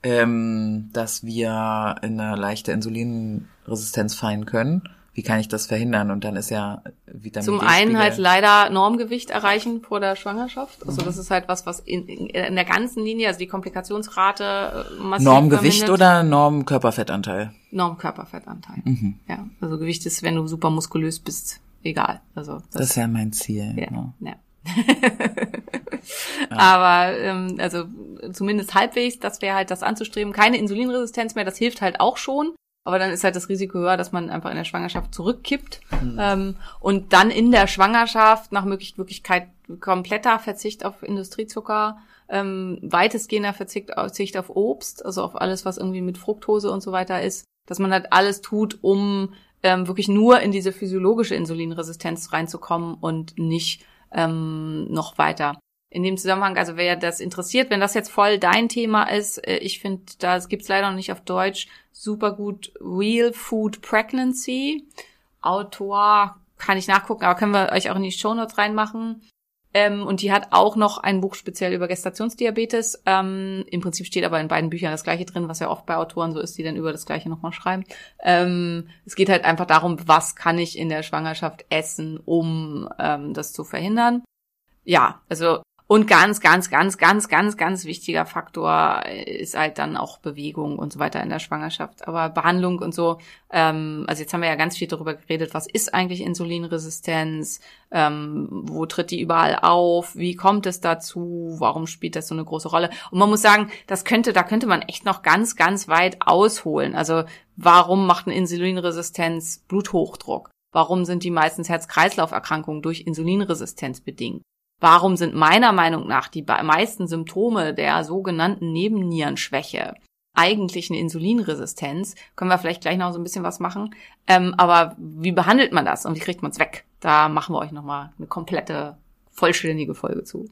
ähm, dass wir in eine leichte Insulinresistenz fallen können wie kann ich das verhindern? Und dann ist ja Vitamin Zum einen halt leider Normgewicht erreichen vor der Schwangerschaft. Also das ist halt was, was in, in der ganzen Linie, also die Komplikationsrate äh, massiv Normgewicht oder Normkörperfettanteil? Normkörperfettanteil. Mhm. Ja, also Gewicht ist, wenn du super muskulös bist, egal. Also das, das ist ja mein Ziel. Ja, genau. ja. ja. <laughs> Aber ähm, also zumindest halbwegs, das wäre halt das anzustreben. Keine Insulinresistenz mehr, das hilft halt auch schon. Aber dann ist halt das Risiko höher, dass man einfach in der Schwangerschaft zurückkippt. Mhm. Ähm, und dann in der Schwangerschaft nach Möglichkeit kompletter Verzicht auf Industriezucker, ähm, weitestgehender Verzicht, Verzicht auf Obst, also auf alles, was irgendwie mit Fructose und so weiter ist, dass man halt alles tut, um ähm, wirklich nur in diese physiologische Insulinresistenz reinzukommen und nicht ähm, noch weiter in dem Zusammenhang, also wer das interessiert, wenn das jetzt voll dein Thema ist, äh, ich finde, das gibt's leider noch nicht auf Deutsch, super gut Real Food Pregnancy. Autor kann ich nachgucken, aber können wir euch auch in die Show Notes reinmachen. Ähm, und die hat auch noch ein Buch speziell über Gestationsdiabetes. Ähm, Im Prinzip steht aber in beiden Büchern das Gleiche drin, was ja oft bei Autoren so ist, die dann über das Gleiche nochmal schreiben. Ähm, es geht halt einfach darum, was kann ich in der Schwangerschaft essen, um ähm, das zu verhindern. Ja, also und ganz, ganz, ganz, ganz, ganz, ganz wichtiger Faktor ist halt dann auch Bewegung und so weiter in der Schwangerschaft. Aber Behandlung und so, ähm, also jetzt haben wir ja ganz viel darüber geredet, was ist eigentlich Insulinresistenz, ähm, wo tritt die überall auf, wie kommt es dazu, warum spielt das so eine große Rolle? Und man muss sagen, das könnte, da könnte man echt noch ganz, ganz weit ausholen. Also warum macht eine Insulinresistenz Bluthochdruck? Warum sind die meistens Herz-Kreislauf-Erkrankungen durch Insulinresistenz bedingt? Warum sind meiner Meinung nach die meisten Symptome der sogenannten Nebennierenschwäche eigentlich eine Insulinresistenz? Können wir vielleicht gleich noch so ein bisschen was machen. Ähm, aber wie behandelt man das und wie kriegt man es weg? Da machen wir euch nochmal eine komplette, vollständige Folge zu.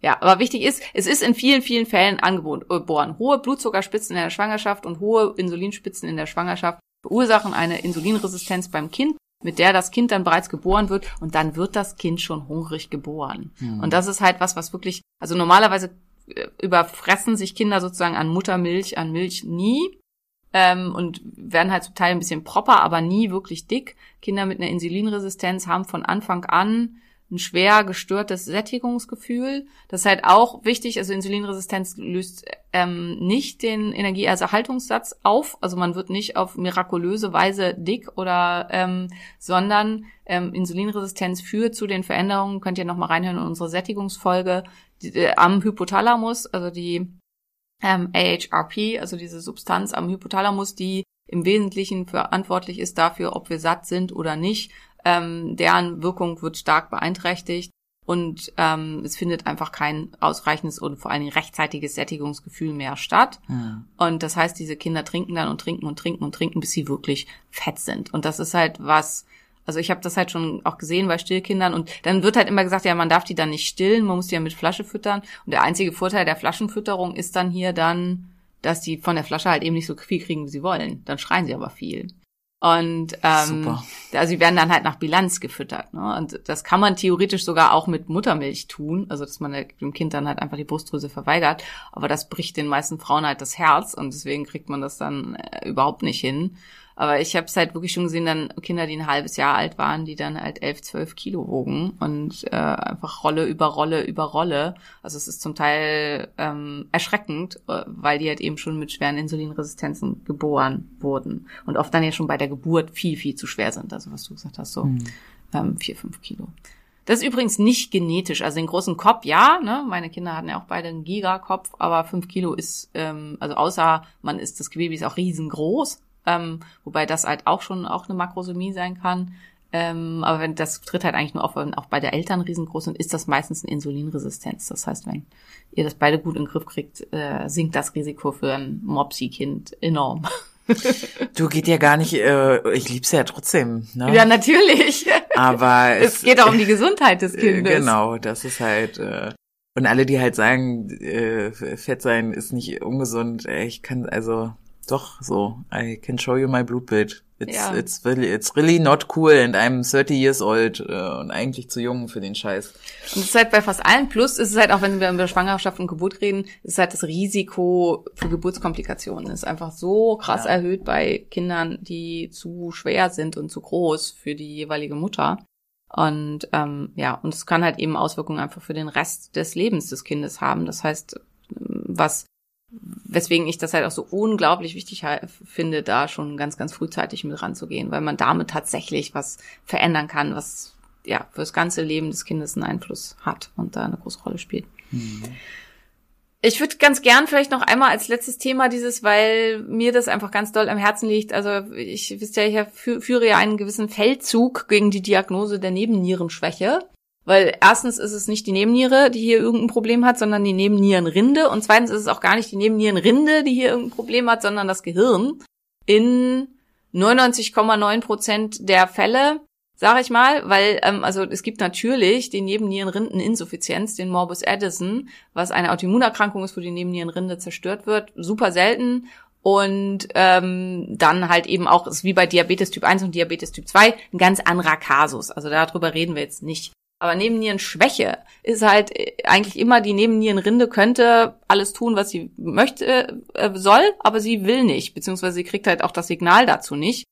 Ja, aber wichtig ist, es ist in vielen, vielen Fällen angeboren. Hohe Blutzuckerspitzen in der Schwangerschaft und hohe Insulinspitzen in der Schwangerschaft verursachen eine Insulinresistenz beim Kind, mit der das Kind dann bereits geboren wird und dann wird das Kind schon hungrig geboren. Mhm. Und das ist halt was, was wirklich, also normalerweise äh, überfressen sich Kinder sozusagen an Muttermilch, an Milch nie ähm, und werden halt zum Teil ein bisschen proper, aber nie wirklich dick. Kinder mit einer Insulinresistenz haben von Anfang an ein schwer gestörtes Sättigungsgefühl. Das ist halt auch wichtig. Also Insulinresistenz löst ähm, nicht den Energieerhaltungssatz auf. Also man wird nicht auf mirakulöse Weise dick oder, ähm, sondern ähm, Insulinresistenz führt zu den Veränderungen. Könnt ihr nochmal reinhören in unsere Sättigungsfolge die, äh, am Hypothalamus, also die ähm, AHRP, also diese Substanz am Hypothalamus, die im Wesentlichen verantwortlich ist dafür, ob wir satt sind oder nicht ähm, deren Wirkung wird stark beeinträchtigt und ähm, es findet einfach kein ausreichendes und vor allen Dingen rechtzeitiges Sättigungsgefühl mehr statt. Mhm. Und das heißt, diese Kinder trinken dann und trinken und trinken und trinken, bis sie wirklich fett sind. Und das ist halt was, also ich habe das halt schon auch gesehen bei Stillkindern und dann wird halt immer gesagt, ja, man darf die dann nicht stillen, man muss die ja mit Flasche füttern. Und der einzige Vorteil der Flaschenfütterung ist dann hier dann, dass die von der Flasche halt eben nicht so viel kriegen, wie sie wollen. Dann schreien sie aber viel. Und ähm, Super. also sie werden dann halt nach Bilanz gefüttert. Ne? Und das kann man theoretisch sogar auch mit Muttermilch tun, also dass man dem Kind dann halt einfach die Brustdrüse verweigert. Aber das bricht den meisten Frauen halt das Herz und deswegen kriegt man das dann äh, überhaupt nicht hin. Aber ich habe es halt wirklich schon gesehen, dann Kinder, die ein halbes Jahr alt waren, die dann halt elf, zwölf Kilo wogen und äh, einfach Rolle über Rolle über Rolle. Also es ist zum Teil ähm, erschreckend, äh, weil die halt eben schon mit schweren Insulinresistenzen geboren wurden und oft dann ja schon bei der Geburt viel, viel zu schwer sind. Also was du gesagt hast, so mhm. ähm, vier, fünf Kilo. Das ist übrigens nicht genetisch. Also den großen Kopf, ja, ne? Meine Kinder hatten ja auch beide einen Gigakopf, aber fünf Kilo ist, ähm, also außer man ist, das Gewebe ist auch riesengroß, ähm, wobei das halt auch schon auch eine Makrosomie sein kann. Ähm, aber wenn das tritt halt eigentlich nur auf, wenn auch bei der Eltern riesengroß sind, ist das meistens eine Insulinresistenz. Das heißt, wenn ihr das beide gut in den Griff kriegt, äh, sinkt das Risiko für ein Mopsi-Kind enorm. <laughs> Du geht ja gar nicht, äh, ich lieb's ja trotzdem. Ne? Ja, natürlich. Aber <laughs> es, es geht auch um die <laughs> Gesundheit des Kindes. Genau, das ist halt. Äh, und alle, die halt sagen, äh, Fett sein ist nicht ungesund, äh, ich kann also doch, so. I can show you my Blutbild. It's, ja. it's really, it's really not cool and I'm 30 years old uh, und eigentlich zu jung für den Scheiß. Und es ist halt bei fast allen. Plus ist es halt auch, wenn wir über Schwangerschaft und Geburt reden, ist halt das Risiko für Geburtskomplikationen ist einfach so krass ja. erhöht bei Kindern, die zu schwer sind und zu groß für die jeweilige Mutter. Und ähm, ja, und es kann halt eben Auswirkungen einfach für den Rest des Lebens des Kindes haben. Das heißt, was weswegen ich das halt auch so unglaublich wichtig finde, da schon ganz, ganz frühzeitig mit ranzugehen, weil man damit tatsächlich was verändern kann, was ja fürs ganze Leben des Kindes einen Einfluss hat und da eine große Rolle spielt. Mhm. Ich würde ganz gern vielleicht noch einmal als letztes Thema dieses, weil mir das einfach ganz doll am Herzen liegt. Also ich wisst ja, ich führe ja einen gewissen Feldzug gegen die Diagnose der Nebennierenschwäche. Weil erstens ist es nicht die Nebenniere, die hier irgendein Problem hat, sondern die Nebennierenrinde. Und zweitens ist es auch gar nicht die Nebennierenrinde, die hier irgendein Problem hat, sondern das Gehirn. In 99,9 Prozent der Fälle, sage ich mal, weil ähm, also es gibt natürlich die Nebennierenrindeninsuffizienz, den Morbus Addison, was eine Autoimmunerkrankung ist, wo die Nebennierenrinde zerstört wird, super selten und ähm, dann halt eben auch, ist wie bei Diabetes Typ 1 und Diabetes Typ 2, ein ganz anderer Kasus. Also darüber reden wir jetzt nicht. Aber Nebennierenschwäche ist halt äh, eigentlich immer, die Nebennierenrinde könnte alles tun, was sie möchte, äh, soll, aber sie will nicht, beziehungsweise sie kriegt halt auch das Signal dazu nicht.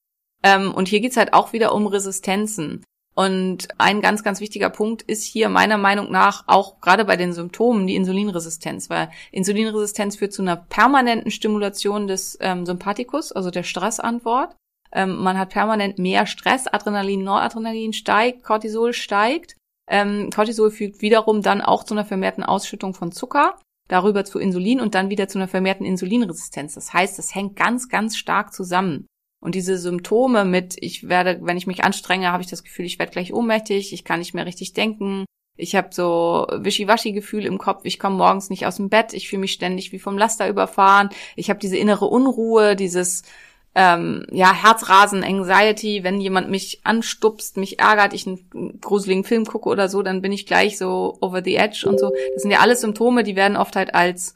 Ähm, und hier geht's halt auch wieder um Resistenzen. Und ein ganz, ganz wichtiger Punkt ist hier meiner Meinung nach auch gerade bei den Symptomen die Insulinresistenz, weil Insulinresistenz führt zu einer permanenten Stimulation des ähm, Sympathikus, also der Stressantwort. Ähm, man hat permanent mehr Stress, Adrenalin, Noradrenalin steigt, Cortisol steigt ähm, Cortisol führt wiederum dann auch zu einer vermehrten Ausschüttung von Zucker, darüber zu Insulin und dann wieder zu einer vermehrten Insulinresistenz. Das heißt, das hängt ganz, ganz stark zusammen. Und diese Symptome mit, ich werde, wenn ich mich anstrenge, habe ich das Gefühl, ich werde gleich ohnmächtig, ich kann nicht mehr richtig denken, ich habe so wischiwaschi-Gefühl im Kopf, ich komme morgens nicht aus dem Bett, ich fühle mich ständig wie vom Laster überfahren, ich habe diese innere Unruhe, dieses ähm, ja, Herzrasen, Anxiety, wenn jemand mich anstupst, mich ärgert, ich einen gruseligen Film gucke oder so, dann bin ich gleich so over the edge und so. Das sind ja alles Symptome, die werden oft halt als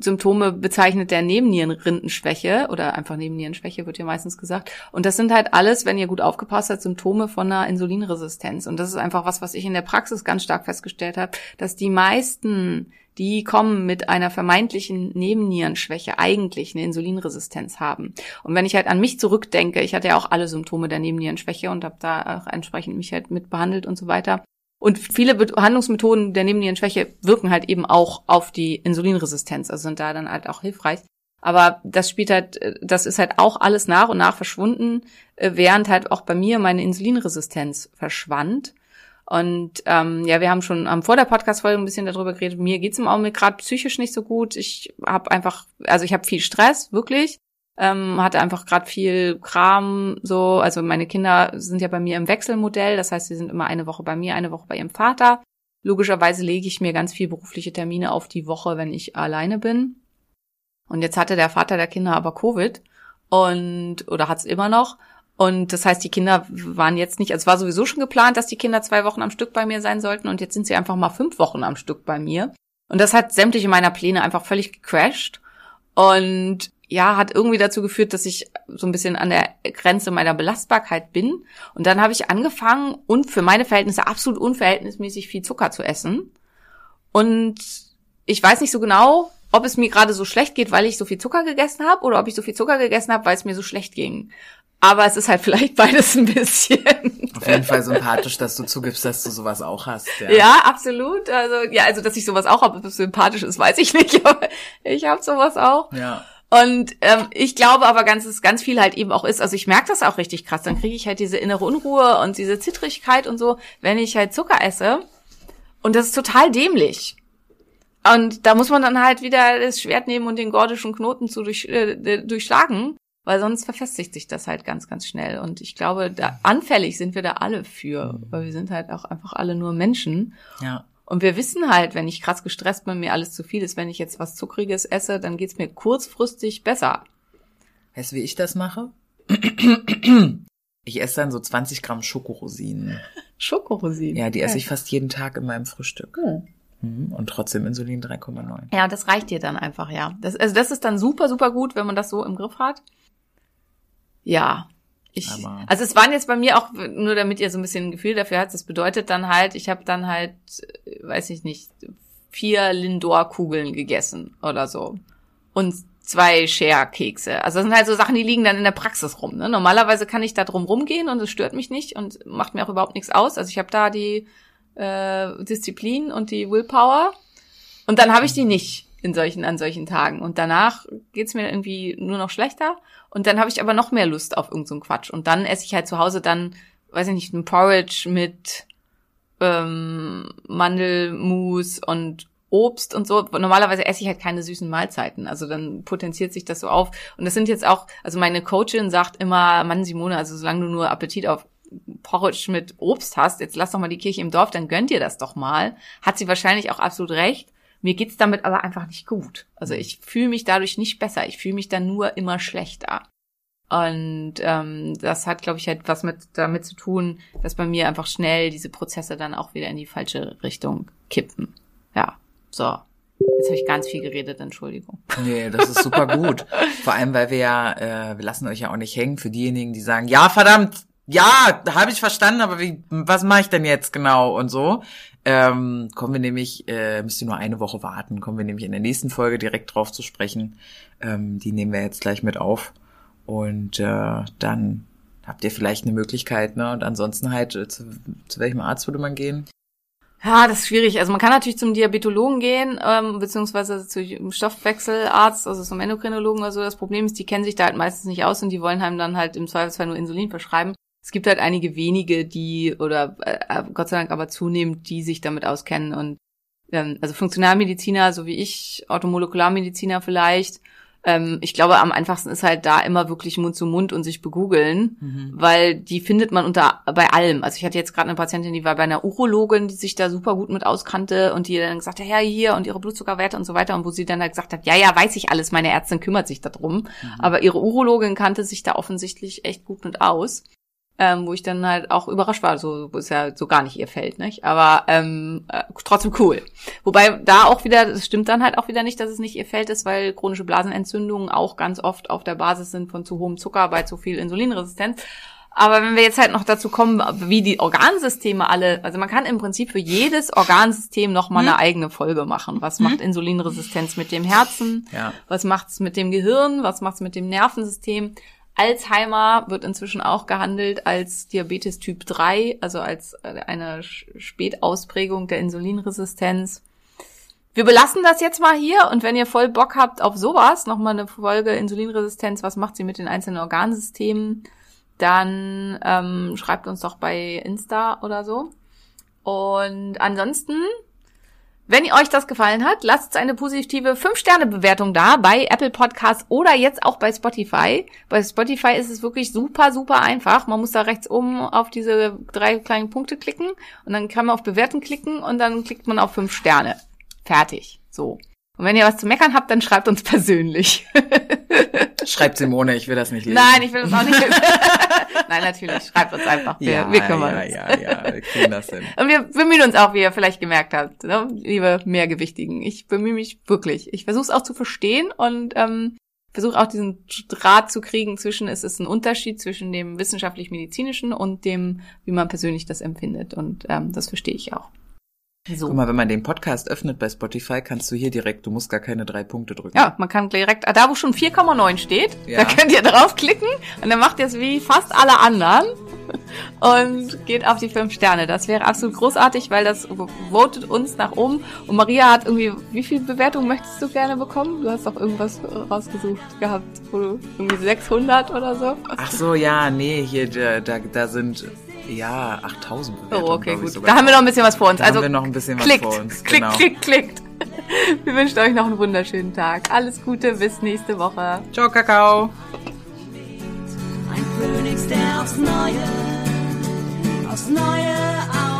Symptome bezeichnet der Nebennierenrindenschwäche oder einfach Nebennierenschwäche wird ja meistens gesagt. Und das sind halt alles, wenn ihr gut aufgepasst habt, Symptome von einer Insulinresistenz. Und das ist einfach was, was ich in der Praxis ganz stark festgestellt habe, dass die meisten, die kommen mit einer vermeintlichen Nebennierenschwäche, eigentlich eine Insulinresistenz haben. Und wenn ich halt an mich zurückdenke, ich hatte ja auch alle Symptome der Nebennierenschwäche und habe da auch entsprechend mich halt mit behandelt und so weiter. Und viele Behandlungsmethoden der Nebennierenschwäche wirken halt eben auch auf die Insulinresistenz, also sind da dann halt auch hilfreich. Aber das spielt halt, das ist halt auch alles nach und nach verschwunden, äh, während halt auch bei mir meine Insulinresistenz verschwand. Und ähm, ja, wir haben schon am vor der Podcast-Folge ein bisschen darüber geredet. Mir geht's im Augenblick gerade psychisch nicht so gut. Ich habe einfach, also ich habe viel Stress, wirklich ähm, hatte einfach gerade viel Kram so. Also meine Kinder sind ja bei mir im Wechselmodell, das heißt, sie sind immer eine Woche bei mir, eine Woche bei ihrem Vater. Logischerweise lege ich mir ganz viel berufliche Termine auf die Woche, wenn ich alleine bin. Und jetzt hatte der Vater der Kinder aber Covid und oder hat's immer noch. Und das heißt, die Kinder waren jetzt nicht, also es war sowieso schon geplant, dass die Kinder zwei Wochen am Stück bei mir sein sollten und jetzt sind sie einfach mal fünf Wochen am Stück bei mir. Und das hat sämtliche meiner Pläne einfach völlig gecrashed. Und ja, hat irgendwie dazu geführt, dass ich so ein bisschen an der Grenze meiner Belastbarkeit bin. Und dann habe ich angefangen und für meine Verhältnisse absolut unverhältnismäßig viel Zucker zu essen. Und ich weiß nicht so genau, ob es mir gerade so schlecht geht, weil ich so viel Zucker gegessen habe oder ob ich so viel Zucker gegessen habe, weil es mir so schlecht ging. Aber es ist halt vielleicht beides ein bisschen. Auf jeden Fall sympathisch, dass du zugibst, dass du sowas auch hast. Ja, ja absolut. Also ja, also dass ich sowas auch habe, ob es sympathisch ist, weiß ich nicht, <laughs> aber ich habe sowas auch. Ja. Und ähm, ich glaube aber ganz, dass ganz viel halt eben auch ist, also ich merke das auch richtig krass, dann kriege ich halt diese innere Unruhe und diese Zittrigkeit und so, wenn ich halt Zucker esse. Und das ist total dämlich. Und da muss man dann halt wieder das Schwert nehmen und den gordischen Knoten zu durch, äh, durchschlagen, weil sonst verfestigt sich das halt ganz, ganz schnell. Und ich glaube, da anfällig sind wir da alle für, weil wir sind halt auch einfach alle nur Menschen. Ja. Und wir wissen halt, wenn ich krass gestresst bin, mir alles zu viel ist, wenn ich jetzt was Zuckriges esse, dann geht's mir kurzfristig besser. Weißt du, wie ich das mache? Ich esse dann so 20 Gramm Schokorosinen. Schokorosinen? Ja, die esse ich fast jeden Tag in meinem Frühstück. Mhm. Und trotzdem Insulin 3,9. Ja, das reicht dir dann einfach, ja. Das, also das ist dann super, super gut, wenn man das so im Griff hat. Ja. Ich, Aber- also es waren jetzt bei mir auch, nur damit ihr so ein bisschen ein Gefühl dafür habt, das bedeutet dann halt, ich habe dann halt, äh, weiß ich nicht, vier Lindor-Kugeln gegessen oder so. Und zwei Share-Kekse. Also das sind halt so Sachen, die liegen dann in der Praxis rum. Ne? Normalerweise kann ich da drum rumgehen und es stört mich nicht und macht mir auch überhaupt nichts aus. Also ich habe da die äh, Disziplin und die Willpower. Und dann habe ich die nicht in solchen, an solchen Tagen. Und danach geht's mir irgendwie nur noch schlechter. Und dann habe ich aber noch mehr Lust auf irgendeinen so Quatsch. Und dann esse ich halt zu Hause dann, weiß ich nicht, ein Porridge mit ähm, Mandelmus und Obst und so. Normalerweise esse ich halt keine süßen Mahlzeiten. Also dann potenziert sich das so auf. Und das sind jetzt auch, also meine Coachin sagt immer, Mann, Simone, also solange du nur Appetit auf Porridge mit Obst hast, jetzt lass doch mal die Kirche im Dorf, dann gönnt dir das doch mal. Hat sie wahrscheinlich auch absolut recht. Mir geht's damit aber einfach nicht gut. Also ich fühle mich dadurch nicht besser. Ich fühle mich dann nur immer schlechter. Und ähm, das hat, glaube ich, halt was mit damit zu tun, dass bei mir einfach schnell diese Prozesse dann auch wieder in die falsche Richtung kippen. Ja, so. Jetzt habe ich ganz viel geredet, Entschuldigung. Nee, das ist super gut. <laughs> Vor allem, weil wir ja, äh, wir lassen euch ja auch nicht hängen für diejenigen, die sagen, ja, verdammt, ja, habe ich verstanden, aber wie, was mache ich denn jetzt genau und so. Ähm, kommen wir nämlich, äh, müsst ihr nur eine Woche warten, kommen wir nämlich in der nächsten Folge direkt drauf zu sprechen. Ähm, die nehmen wir jetzt gleich mit auf. Und äh, dann habt ihr vielleicht eine Möglichkeit, ne? Und ansonsten halt, äh, zu, zu welchem Arzt würde man gehen? Ja, das ist schwierig. Also man kann natürlich zum Diabetologen gehen, ähm, beziehungsweise zu einem Stoffwechselarzt, also zum Endokrinologen oder so. Das Problem ist, die kennen sich da halt meistens nicht aus und die wollen einem dann halt im Zweifelsfall nur Insulin verschreiben. Es gibt halt einige wenige, die, oder äh, Gott sei Dank aber zunehmend, die sich damit auskennen und ähm, also Funktionalmediziner, so wie ich, Automolekularmediziner vielleicht, ähm, ich glaube, am einfachsten ist halt da immer wirklich Mund zu Mund und sich begoogeln, mhm. weil die findet man unter bei allem. Also ich hatte jetzt gerade eine Patientin, die war bei einer Urologin, die sich da super gut mit auskannte und die dann gesagt hat, ja, hier und ihre Blutzuckerwerte und so weiter und wo sie dann halt gesagt hat, ja, ja, weiß ich alles, meine Ärztin kümmert sich darum. Mhm. Aber ihre Urologin kannte sich da offensichtlich echt gut mit aus ähm, wo ich dann halt auch überrascht war, so wo es ja so gar nicht ihr fällt, nicht? Aber ähm, äh, trotzdem cool. Wobei da auch wieder, das stimmt dann halt auch wieder nicht, dass es nicht ihr fällt ist, weil chronische Blasenentzündungen auch ganz oft auf der Basis sind von zu hohem Zucker bei zu viel Insulinresistenz. Aber wenn wir jetzt halt noch dazu kommen, wie die Organsysteme alle, also man kann im Prinzip für jedes Organsystem noch mal hm. eine eigene Folge machen. Was hm. macht Insulinresistenz mit dem Herzen? Ja. Was macht's mit dem Gehirn? Was macht's mit dem Nervensystem? Alzheimer wird inzwischen auch gehandelt als Diabetes Typ 3, also als äh, eine Spätausprägung der Insulinresistenz. Wir belassen das jetzt mal hier und wenn ihr voll Bock habt auf sowas, nochmal eine Folge Insulinresistenz, was macht sie mit den einzelnen Organsystemen, dann ähm, schreibt uns doch bei Insta oder so. Und ansonsten wenn euch das gefallen hat, lasst eine positive 5-Sterne-Bewertung da bei Apple Podcasts oder jetzt auch bei Spotify. Bei Spotify ist es wirklich super, super einfach. Man muss da rechts oben auf diese drei kleinen Punkte klicken und dann kann man auf Bewerten klicken und dann klickt man auf 5 Sterne. Fertig. So. Und wenn ihr was zu meckern habt, dann schreibt uns persönlich. <laughs> Schreibt Simone, ich will das nicht lesen. Nein, ich will das auch nicht lesen. <laughs> Nein, natürlich, schreibt uns einfach. Wir, ja, wir kümmern ja, uns. Ja, ja, ja, wir kriegen das hin. Und wir bemühen uns auch, wie ihr vielleicht gemerkt habt, ne? liebe Mehrgewichtigen. Ich bemühe mich wirklich. Ich versuche es auch zu verstehen und ähm, versuche auch diesen Draht zu kriegen zwischen, es ist ein Unterschied zwischen dem wissenschaftlich-medizinischen und dem, wie man persönlich das empfindet. Und ähm, das verstehe ich auch. So. Guck mal, wenn man den Podcast öffnet bei Spotify, kannst du hier direkt, du musst gar keine drei Punkte drücken. Ja, man kann direkt, da wo schon 4,9 steht, ja. da könnt ihr draufklicken und dann macht ihr es wie fast alle anderen <laughs> und geht auf die fünf Sterne. Das wäre absolut großartig, weil das votet uns nach oben. Und Maria hat irgendwie, wie viel Bewertungen möchtest du gerne bekommen? Du hast doch irgendwas rausgesucht gehabt, wo du irgendwie 600 oder so. Ach so, ja, nee, hier, da, da, da sind ja, 8000 Bewertungen. Oh, okay, gut. Da haben wir noch ein bisschen was vor uns. Da also haben wir noch ein bisschen klickt, was vor uns. Klickt, genau. klickt, klickt. <laughs> Wir wünschen euch noch einen wunderschönen Tag. Alles Gute, bis nächste Woche. Ciao, Kakao. Ein Phönix, der aufs Neue, aufs Neue